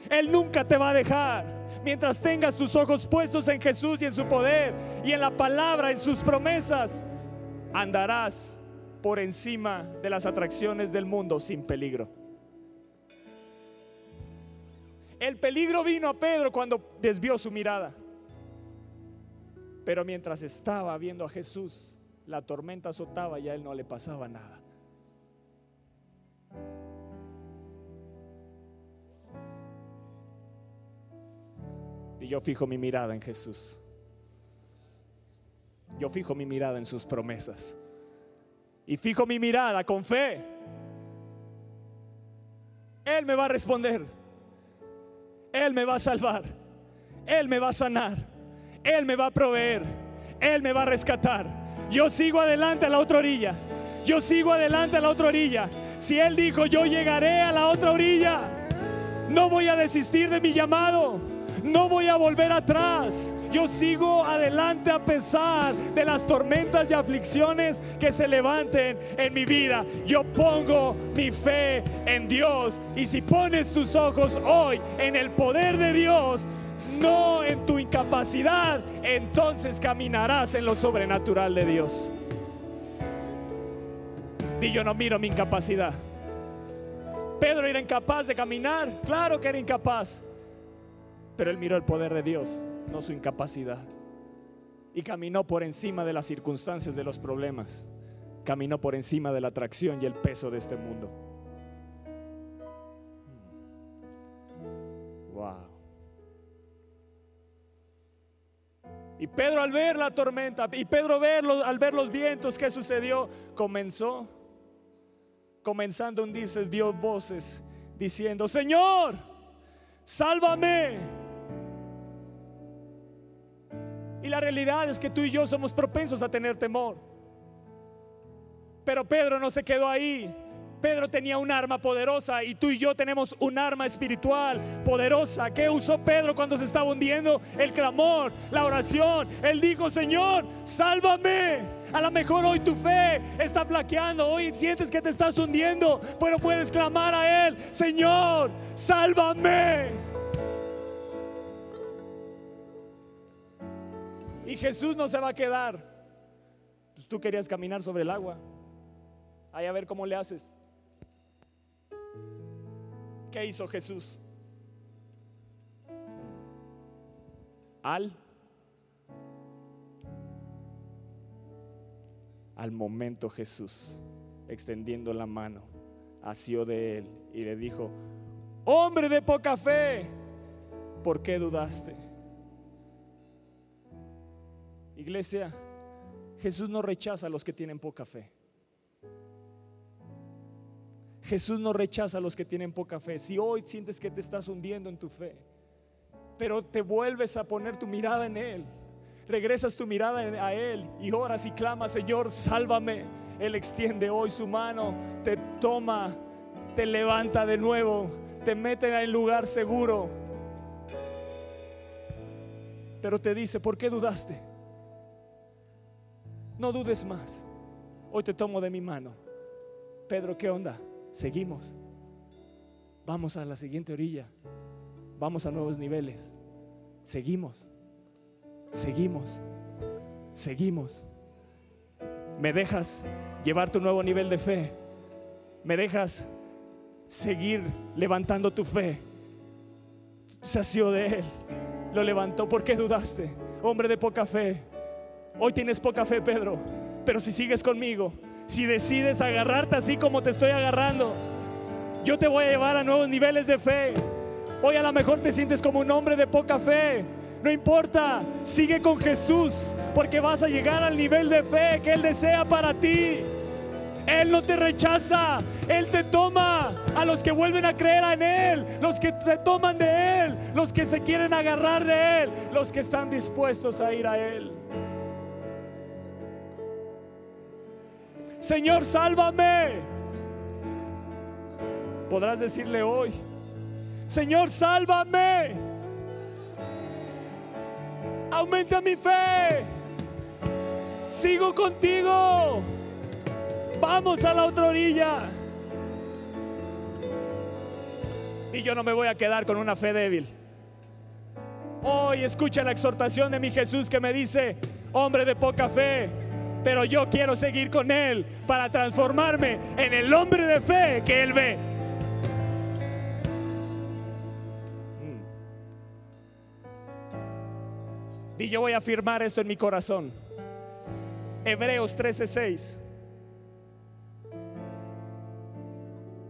Él nunca te va a dejar mientras tengas tus ojos puestos en Jesús y en su poder y en la palabra, en sus promesas, andarás por encima de las atracciones del mundo sin peligro. El peligro vino a Pedro cuando desvió su mirada. Pero mientras estaba viendo a Jesús, la tormenta azotaba y a él no le pasaba nada. Y yo fijo mi mirada en Jesús. Yo fijo mi mirada en sus promesas. Y fijo mi mirada con fe. Él me va a responder. Él me va a salvar. Él me va a sanar. Él me va a proveer. Él me va a rescatar. Yo sigo adelante a la otra orilla. Yo sigo adelante a la otra orilla. Si Él dijo, yo llegaré a la otra orilla, no voy a desistir de mi llamado. No voy a volver atrás. Yo sigo adelante a pesar de las tormentas y aflicciones que se levanten en mi vida. Yo pongo mi fe en Dios. Y si pones tus ojos hoy en el poder de Dios, no en tu incapacidad, entonces caminarás en lo sobrenatural de Dios. Y yo no miro mi incapacidad. Pedro era incapaz de caminar, claro que era incapaz. Pero él miró el poder de Dios, no su incapacidad. Y caminó por encima de las circunstancias, de los problemas. Caminó por encima de la atracción y el peso de este mundo. Wow. Y Pedro al ver la tormenta, y Pedro verlo, al ver los vientos, ¿qué sucedió? Comenzó, comenzando un dices, dio voces diciendo, Señor, sálvame. Y la realidad es que tú y yo somos propensos a tener temor. Pero Pedro no se quedó ahí. Pedro tenía un arma poderosa y tú y yo tenemos un arma espiritual poderosa. ¿Qué usó Pedro cuando se estaba hundiendo? El clamor, la oración. Él dijo, Señor, sálvame. A lo mejor hoy tu fe está flaqueando, hoy sientes que te estás hundiendo, pero puedes clamar a Él, Señor, sálvame. Y Jesús no se va a quedar. Pues tú querías caminar sobre el agua. Ahí a ver cómo le haces. ¿Qué hizo Jesús? Al al momento Jesús, extendiendo la mano, asió de él y le dijo, hombre de poca fe, ¿por qué dudaste? Iglesia, Jesús no rechaza a los que tienen poca fe. Jesús no rechaza a los que tienen poca fe. Si hoy sientes que te estás hundiendo en tu fe, pero te vuelves a poner tu mirada en Él, regresas tu mirada a Él y oras y clamas, Señor, sálvame. Él extiende hoy su mano, te toma, te levanta de nuevo, te mete en el lugar seguro. Pero te dice, ¿por qué dudaste? No dudes más. Hoy te tomo de mi mano. Pedro, ¿qué onda? Seguimos. Vamos a la siguiente orilla. Vamos a nuevos niveles. Seguimos. Seguimos. Seguimos. ¿Me dejas llevar tu nuevo nivel de fe? ¿Me dejas seguir levantando tu fe? Sació de él. Lo levantó. ¿Por qué dudaste? Hombre de poca fe. Hoy tienes poca fe, Pedro. Pero si sigues conmigo, si decides agarrarte así como te estoy agarrando, yo te voy a llevar a nuevos niveles de fe. Hoy a lo mejor te sientes como un hombre de poca fe. No importa, sigue con Jesús porque vas a llegar al nivel de fe que Él desea para ti. Él no te rechaza, Él te toma a los que vuelven a creer en Él, los que se toman de Él, los que se quieren agarrar de Él, los que están dispuestos a ir a Él. Señor, sálvame. Podrás decirle hoy, Señor, sálvame. Aumenta mi fe. Sigo contigo. Vamos a la otra orilla. Y yo no me voy a quedar con una fe débil. Hoy escucha la exhortación de mi Jesús que me dice, hombre de poca fe, pero yo quiero seguir con Él para transformarme en el hombre de fe que Él ve. Y yo voy a afirmar esto en mi corazón. Hebreos 13:6.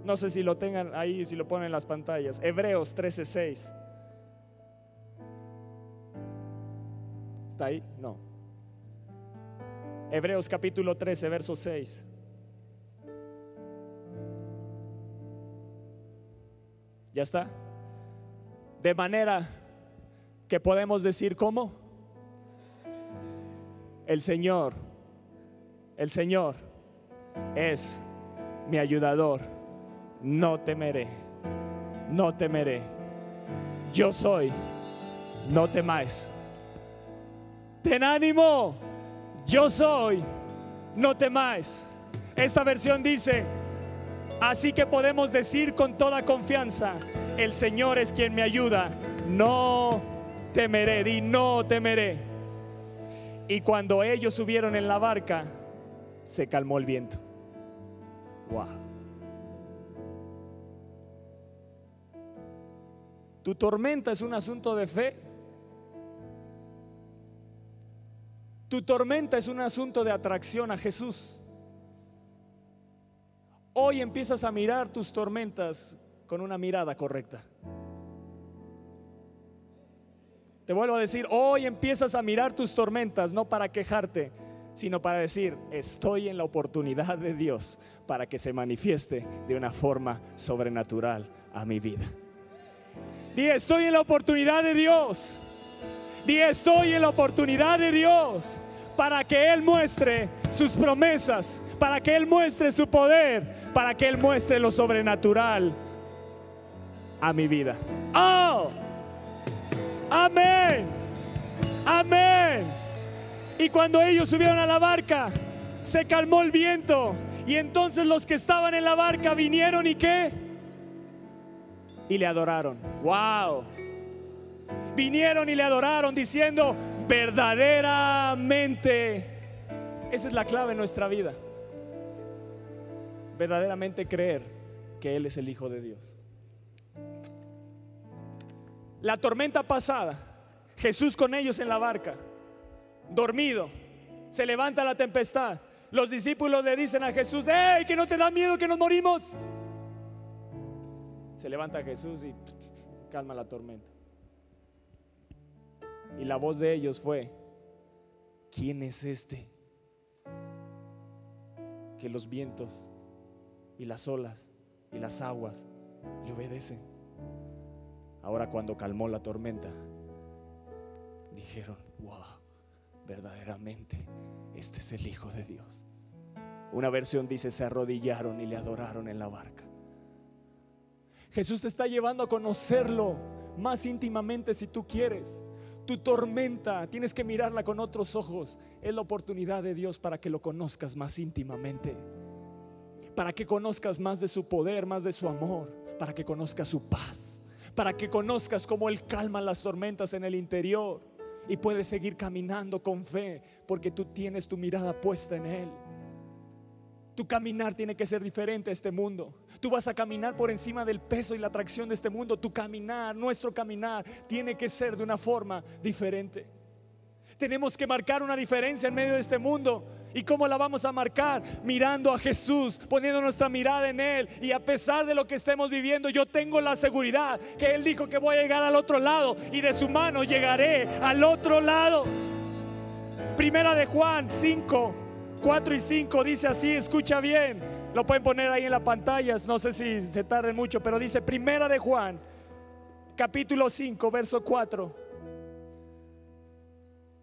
No sé si lo tengan ahí, si lo ponen en las pantallas. Hebreos 13:6. ¿Está ahí? No. Hebreos capítulo 13, verso 6. ¿Ya está? De manera que podemos decir cómo. El Señor, el Señor es mi ayudador. No temeré, no temeré. Yo soy, no temáis. Ten ánimo yo soy, no temáis. Esta versión dice, así que podemos decir con toda confianza, el Señor es quien me ayuda, no temeré, di no temeré. Y cuando ellos subieron en la barca, se calmó el viento. Wow. Tu tormenta es un asunto de fe. Tu tormenta es un asunto de atracción a Jesús. Hoy empiezas a mirar tus tormentas con una mirada correcta. Te vuelvo a decir, hoy empiezas a mirar tus tormentas no para quejarte, sino para decir, estoy en la oportunidad de Dios para que se manifieste de una forma sobrenatural a mi vida. Di, estoy en la oportunidad de Dios. Di, estoy en la oportunidad de Dios para que Él muestre sus promesas, para que Él muestre su poder, para que Él muestre lo sobrenatural a mi vida. ¡Oh! Amén. Amén. Y cuando ellos subieron a la barca, se calmó el viento. Y entonces los que estaban en la barca vinieron y qué? Y le adoraron. ¡Wow! Vinieron y le adoraron diciendo, verdaderamente, esa es la clave en nuestra vida. Verdaderamente creer que Él es el Hijo de Dios. La tormenta pasada, Jesús con ellos en la barca, dormido, se levanta la tempestad. Los discípulos le dicen a Jesús, ¡Ey, que no te da miedo que nos morimos! Se levanta Jesús y calma la tormenta. Y la voz de ellos fue, ¿quién es este? Que los vientos y las olas y las aguas le obedecen. Ahora cuando calmó la tormenta, dijeron, wow, verdaderamente este es el Hijo de Dios. Una versión dice, se arrodillaron y le adoraron en la barca. Jesús te está llevando a conocerlo más íntimamente si tú quieres. Tu tormenta, tienes que mirarla con otros ojos. Es la oportunidad de Dios para que lo conozcas más íntimamente. Para que conozcas más de su poder, más de su amor. Para que conozcas su paz. Para que conozcas cómo Él calma las tormentas en el interior. Y puedes seguir caminando con fe porque tú tienes tu mirada puesta en Él. Tu caminar tiene que ser diferente a este mundo. Tú vas a caminar por encima del peso y la atracción de este mundo. Tu caminar, nuestro caminar, tiene que ser de una forma diferente. Tenemos que marcar una diferencia en medio de este mundo. ¿Y cómo la vamos a marcar? Mirando a Jesús, poniendo nuestra mirada en Él. Y a pesar de lo que estemos viviendo, yo tengo la seguridad que Él dijo que voy a llegar al otro lado y de su mano llegaré al otro lado. Primera de Juan 5, 4 y 5 dice así, escucha bien. Lo pueden poner ahí en la pantalla, no sé si se tarde mucho, pero dice Primera de Juan, capítulo 5, verso 4.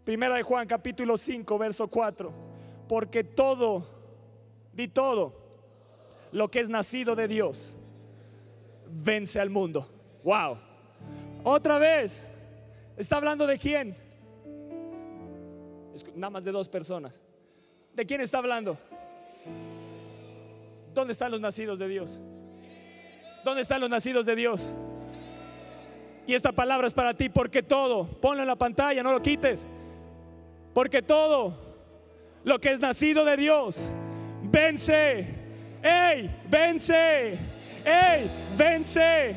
Primera de Juan, capítulo 5, verso 4. Porque todo, di todo, lo que es nacido de Dios, vence al mundo. Wow. Otra vez, ¿está hablando de quién? Nada más de dos personas. ¿De quién está hablando? ¿Dónde están los nacidos de Dios? ¿Dónde están los nacidos de Dios? Y esta palabra es para ti porque todo, ponlo en la pantalla, no lo quites. Porque todo lo que es nacido de Dios vence. ¡Ey! Vence. ¡Ey! Vence.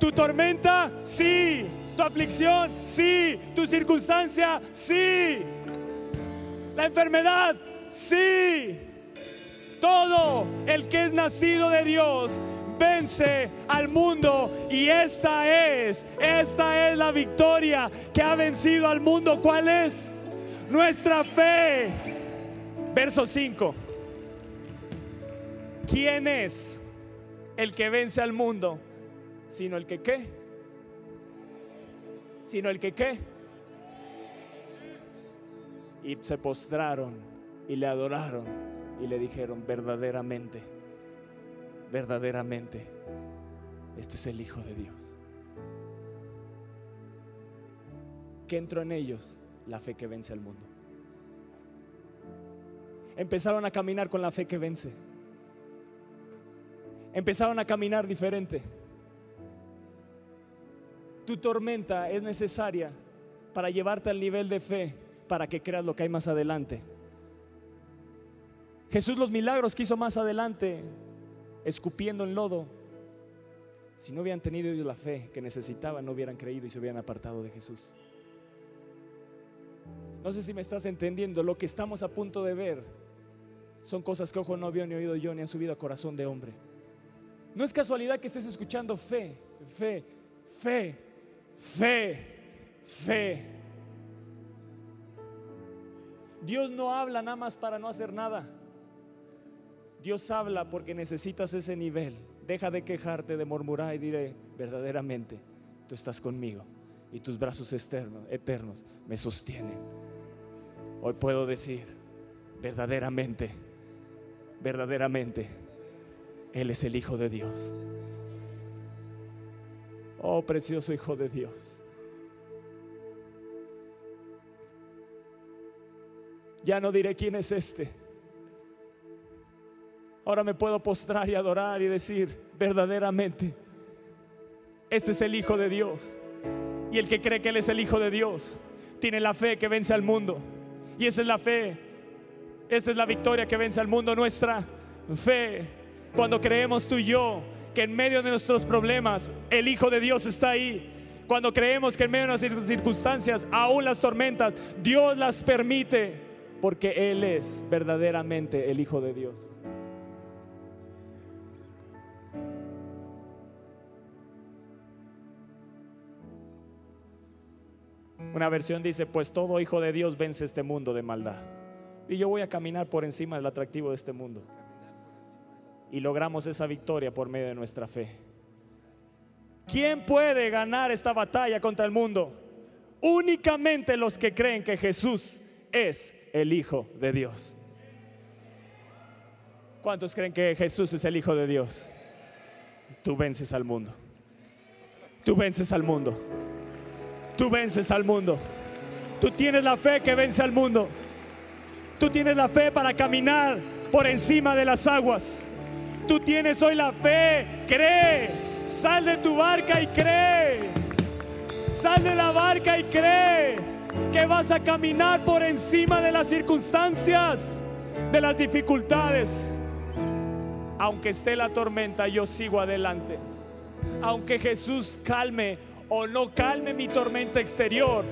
Tu tormenta, sí. Tu aflicción, sí. Tu circunstancia, sí. La enfermedad, Sí, todo el que es nacido de Dios vence al mundo y esta es, esta es la victoria que ha vencido al mundo. ¿Cuál es? Nuestra fe. Verso 5. ¿Quién es el que vence al mundo? Sino el que qué? Sino el que qué? Y se postraron y le adoraron y le dijeron, verdaderamente, verdaderamente, este es el Hijo de Dios. Que entró en ellos la fe que vence al mundo. Empezaron a caminar con la fe que vence. Empezaron a caminar diferente. Tu tormenta es necesaria para llevarte al nivel de fe para que creas lo que hay más adelante. Jesús los milagros que hizo más adelante, escupiendo en lodo, si no hubieran tenido ellos la fe que necesitaban, no hubieran creído y se hubieran apartado de Jesús. No sé si me estás entendiendo, lo que estamos a punto de ver son cosas que ojo no vio ni oído yo ni han subido a corazón de hombre. No es casualidad que estés escuchando fe, fe, fe, fe, fe. Dios no habla nada más para no hacer nada. Dios habla porque necesitas ese nivel. Deja de quejarte, de murmurar y diré, verdaderamente, tú estás conmigo y tus brazos externos, eternos me sostienen. Hoy puedo decir, verdaderamente, verdaderamente, Él es el Hijo de Dios. Oh, precioso Hijo de Dios. Ya no diré quién es este. Ahora me puedo postrar y adorar y decir, verdaderamente, este es el Hijo de Dios. Y el que cree que Él es el Hijo de Dios, tiene la fe que vence al mundo. Y esa es la fe, esa es la victoria que vence al mundo, nuestra fe. Cuando creemos tú y yo que en medio de nuestros problemas el Hijo de Dios está ahí. Cuando creemos que en medio de nuestras circunstancias, aún las tormentas, Dios las permite porque Él es verdaderamente el Hijo de Dios. Una versión dice, pues todo hijo de Dios vence este mundo de maldad. Y yo voy a caminar por encima del atractivo de este mundo. Y logramos esa victoria por medio de nuestra fe. ¿Quién puede ganar esta batalla contra el mundo? Únicamente los que creen que Jesús es el Hijo de Dios. ¿Cuántos creen que Jesús es el Hijo de Dios? Tú vences al mundo. Tú vences al mundo tú vences al mundo. Tú tienes la fe que vence al mundo. Tú tienes la fe para caminar por encima de las aguas. Tú tienes hoy la fe. Cree. Sal de tu barca y cree. Sal de la barca y cree que vas a caminar por encima de las circunstancias, de las dificultades. Aunque esté la tormenta, yo sigo adelante. Aunque Jesús calme o no calme mi tormenta exterior,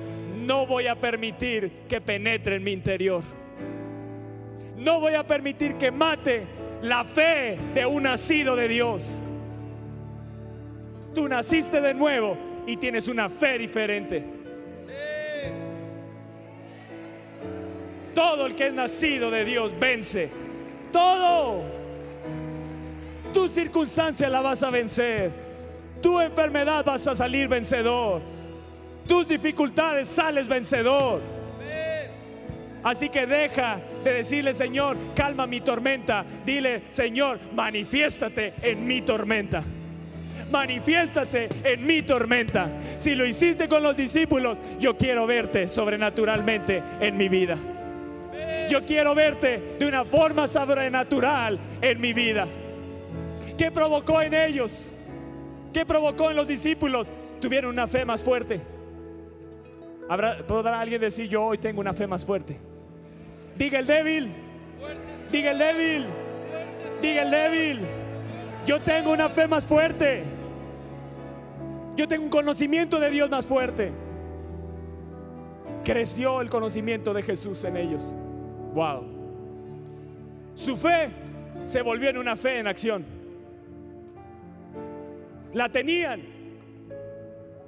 no voy a permitir que penetre en mi interior. No voy a permitir que mate la fe de un nacido de Dios. Tú naciste de nuevo y tienes una fe diferente. Todo el que es nacido de Dios vence. Todo. Tu circunstancia la vas a vencer tu enfermedad vas a salir vencedor. Tus dificultades sales vencedor. Así que deja de decirle, Señor, calma mi tormenta. Dile, Señor, manifiéstate en mi tormenta. Manifiéstate en mi tormenta. Si lo hiciste con los discípulos, yo quiero verte sobrenaturalmente en mi vida. Yo quiero verte de una forma sobrenatural en mi vida. ¿Qué provocó en ellos? ¿Qué provocó en los discípulos? Tuvieron una fe más fuerte. ¿Habrá, ¿Podrá alguien decir yo hoy tengo una fe más fuerte? Diga el débil. Diga el débil. Diga el débil. Yo tengo una fe más fuerte. Yo tengo un conocimiento de Dios más fuerte. Creció el conocimiento de Jesús en ellos. Wow. Su fe se volvió en una fe en acción. La tenían.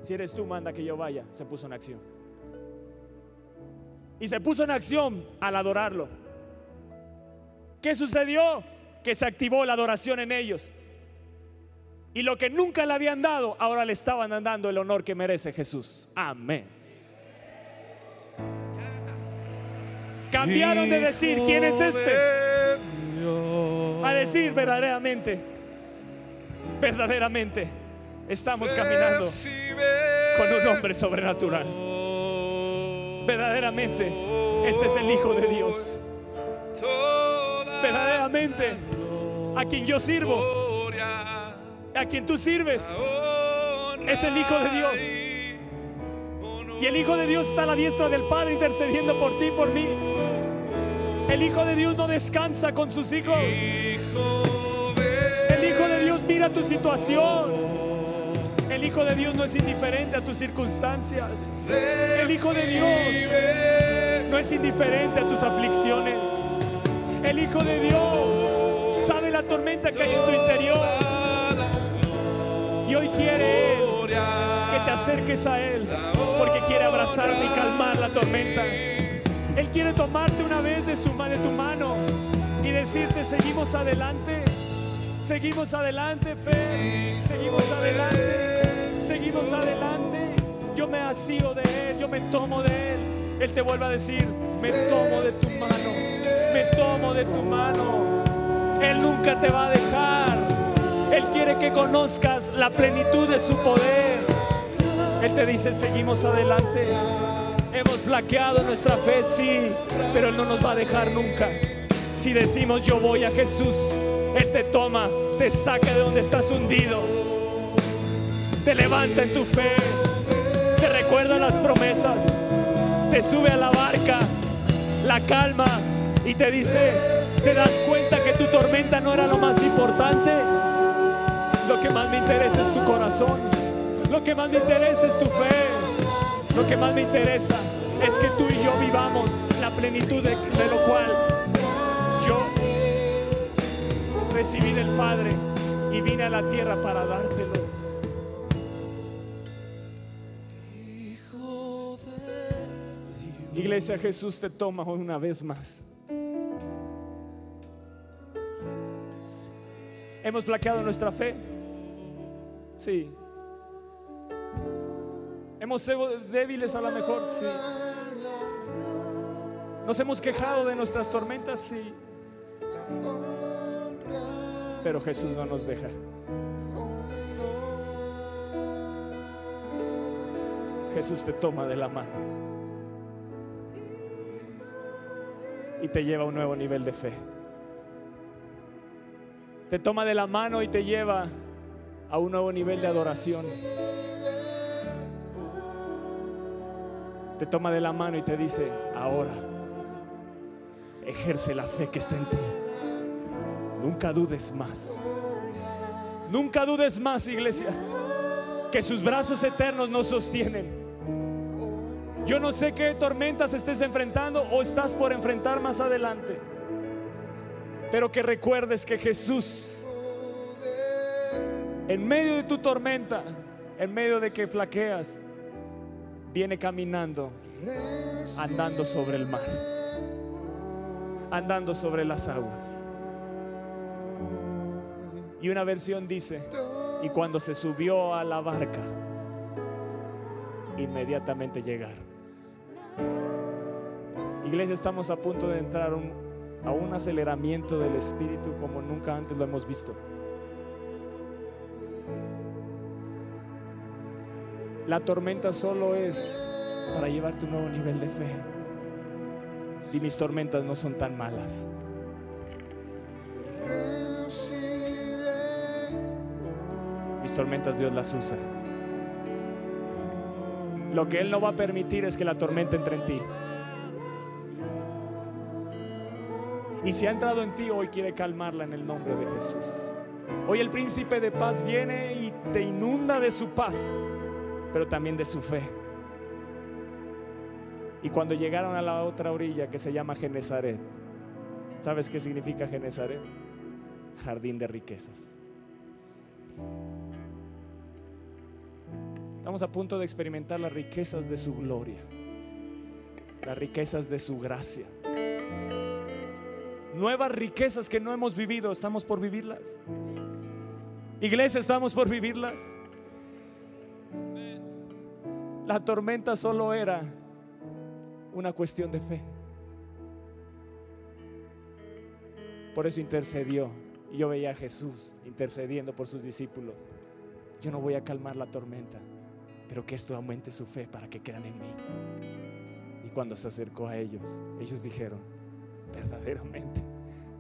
Si eres tú, manda que yo vaya. Se puso en acción. Y se puso en acción al adorarlo. ¿Qué sucedió? Que se activó la adoración en ellos. Y lo que nunca le habían dado, ahora le estaban dando el honor que merece Jesús. Amén. Cambiaron de decir, ¿quién es este? A decir verdaderamente verdaderamente estamos caminando con un hombre sobrenatural. Verdaderamente, este es el Hijo de Dios. Verdaderamente, a quien yo sirvo, a quien tú sirves, es el Hijo de Dios. Y el Hijo de Dios está a la diestra del Padre intercediendo por ti por mí. El Hijo de Dios no descansa con sus hijos tu situación. El Hijo de Dios no es indiferente a tus circunstancias. El Hijo de Dios no es indiferente a tus aflicciones. El Hijo de Dios sabe la tormenta que hay en tu interior. Y hoy quiere que te acerques a Él porque quiere abrazarte y calmar la tormenta. Él quiere tomarte una vez de, su, de tu mano y decirte, seguimos adelante, seguimos adelante, fe, seguimos adelante, seguimos adelante. Yo me asío de Él, yo me tomo de Él. Él te vuelve a decir, me tomo de tu mano, me tomo de tu mano. Él nunca te va a dejar. Él quiere que conozcas la plenitud de su poder. Él te dice, seguimos adelante. Hemos flaqueado nuestra fe, sí, pero Él no nos va a dejar nunca. Si decimos yo voy a Jesús, Él te toma, te saca de donde estás hundido, te levanta en tu fe, te recuerda las promesas, te sube a la barca, la calma y te dice, te das cuenta que tu tormenta no era lo más importante. Lo que más me interesa es tu corazón. Lo que más me interesa es tu fe. Lo que más me interesa es que tú y yo vivamos la plenitud de, de lo cual recibí del Padre y vine a la tierra para dártelo. Iglesia, Jesús te toma una vez más. ¿Hemos flaqueado nuestra fe? Sí. ¿Hemos sido débiles a lo mejor? Sí. ¿Nos hemos quejado de nuestras tormentas? Sí. Pero Jesús no nos deja. Jesús te toma de la mano y te lleva a un nuevo nivel de fe. Te toma de la mano y te lleva a un nuevo nivel de adoración. Te toma de la mano y te dice, ahora, ejerce la fe que está en ti. Nunca dudes más. Nunca dudes más, iglesia, que sus brazos eternos nos sostienen. Yo no sé qué tormentas estés enfrentando o estás por enfrentar más adelante. Pero que recuerdes que Jesús, en medio de tu tormenta, en medio de que flaqueas, viene caminando, andando sobre el mar, andando sobre las aguas. Y una versión dice, y cuando se subió a la barca, inmediatamente llegaron. Iglesia, estamos a punto de entrar a un aceleramiento del Espíritu como nunca antes lo hemos visto. La tormenta solo es para llevarte un nuevo nivel de fe. Y mis tormentas no son tan malas. Tormentas Dios las usa. Lo que Él no va a permitir es que la tormenta entre en ti. Y si ha entrado en ti, hoy quiere calmarla en el nombre de Jesús. Hoy el príncipe de paz viene y te inunda de su paz, pero también de su fe. Y cuando llegaron a la otra orilla que se llama Genezaret, ¿sabes qué significa Genezaret? Jardín de riquezas. Estamos a punto de experimentar las riquezas de su gloria, las riquezas de su gracia. Nuevas riquezas que no hemos vivido, estamos por vivirlas. Iglesia, estamos por vivirlas. La tormenta solo era una cuestión de fe. Por eso intercedió. Y yo veía a Jesús intercediendo por sus discípulos. Yo no voy a calmar la tormenta pero que esto aumente su fe para que crean en mí. Y cuando se acercó a ellos, ellos dijeron, verdaderamente,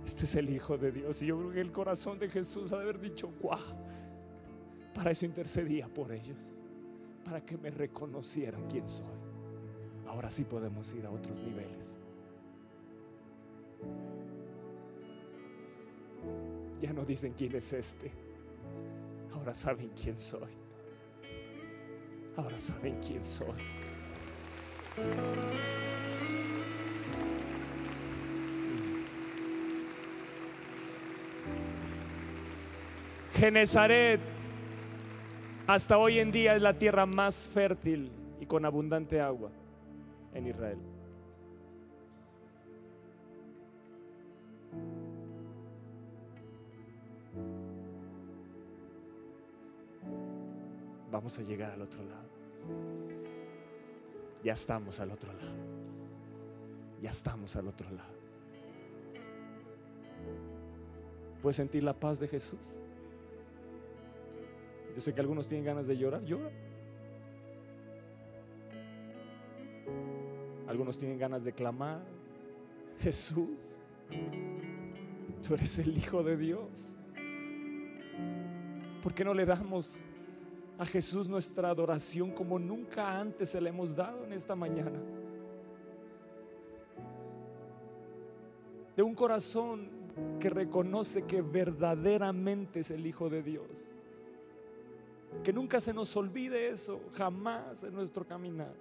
este es el Hijo de Dios. Y yo creo que el corazón de Jesús ha de haber dicho, guau, para eso intercedía por ellos, para que me reconocieran quién soy. Ahora sí podemos ir a otros niveles. Ya no dicen quién es este, ahora saben quién soy. Ahora saben quién soy. Genezaret hasta hoy en día es la tierra más fértil y con abundante agua en Israel. Vamos a llegar al otro lado. Ya estamos al otro lado. Ya estamos al otro lado. ¿Puedes sentir la paz de Jesús? Yo sé que algunos tienen ganas de llorar, llora. Algunos tienen ganas de clamar, Jesús, tú eres el Hijo de Dios. ¿Por qué no le damos a Jesús nuestra adoración como nunca antes se le hemos dado en esta mañana? De un corazón que reconoce que verdaderamente es el Hijo de Dios. Que nunca se nos olvide eso, jamás en nuestro caminar,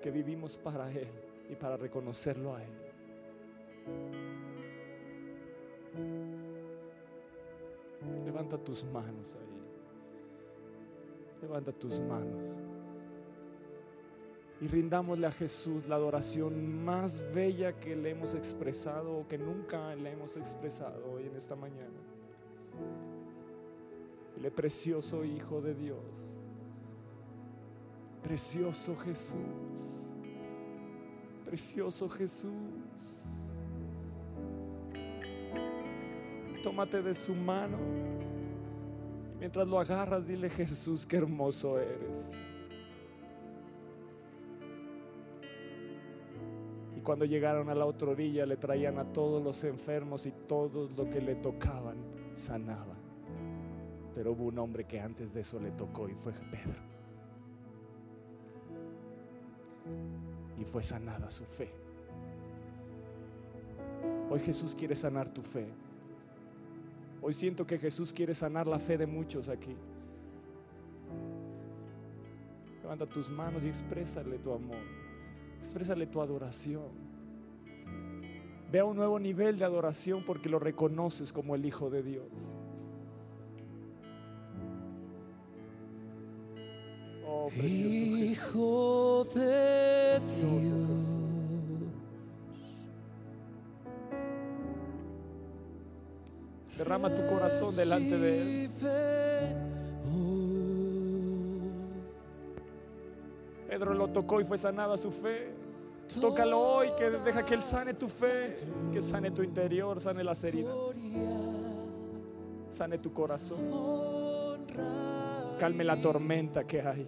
que vivimos para Él y para reconocerlo a Él. Levanta tus manos ahí. Levanta tus manos. Y rindámosle a Jesús la adoración más bella que le hemos expresado o que nunca le hemos expresado hoy en esta mañana. El precioso Hijo de Dios. Precioso Jesús. Precioso Jesús. Tómate de su mano. Mientras lo agarras, dile Jesús, qué hermoso eres. Y cuando llegaron a la otra orilla, le traían a todos los enfermos y todos lo que le tocaban sanaban. Pero hubo un hombre que antes de eso le tocó y fue Pedro. Y fue sanada su fe. Hoy Jesús quiere sanar tu fe. Hoy siento que Jesús quiere sanar la fe de muchos aquí. Levanta tus manos y exprésale tu amor. Exprésale tu adoración. Ve a un nuevo nivel de adoración porque lo reconoces como el Hijo de Dios. Oh, precioso Jesús. Hijo de Dios. Derrama tu corazón delante de Él. Pedro lo tocó y fue sanada su fe. Tócalo hoy, que deja que Él sane tu fe, que sane tu interior, sane las heridas, sane tu corazón, calme la tormenta que hay.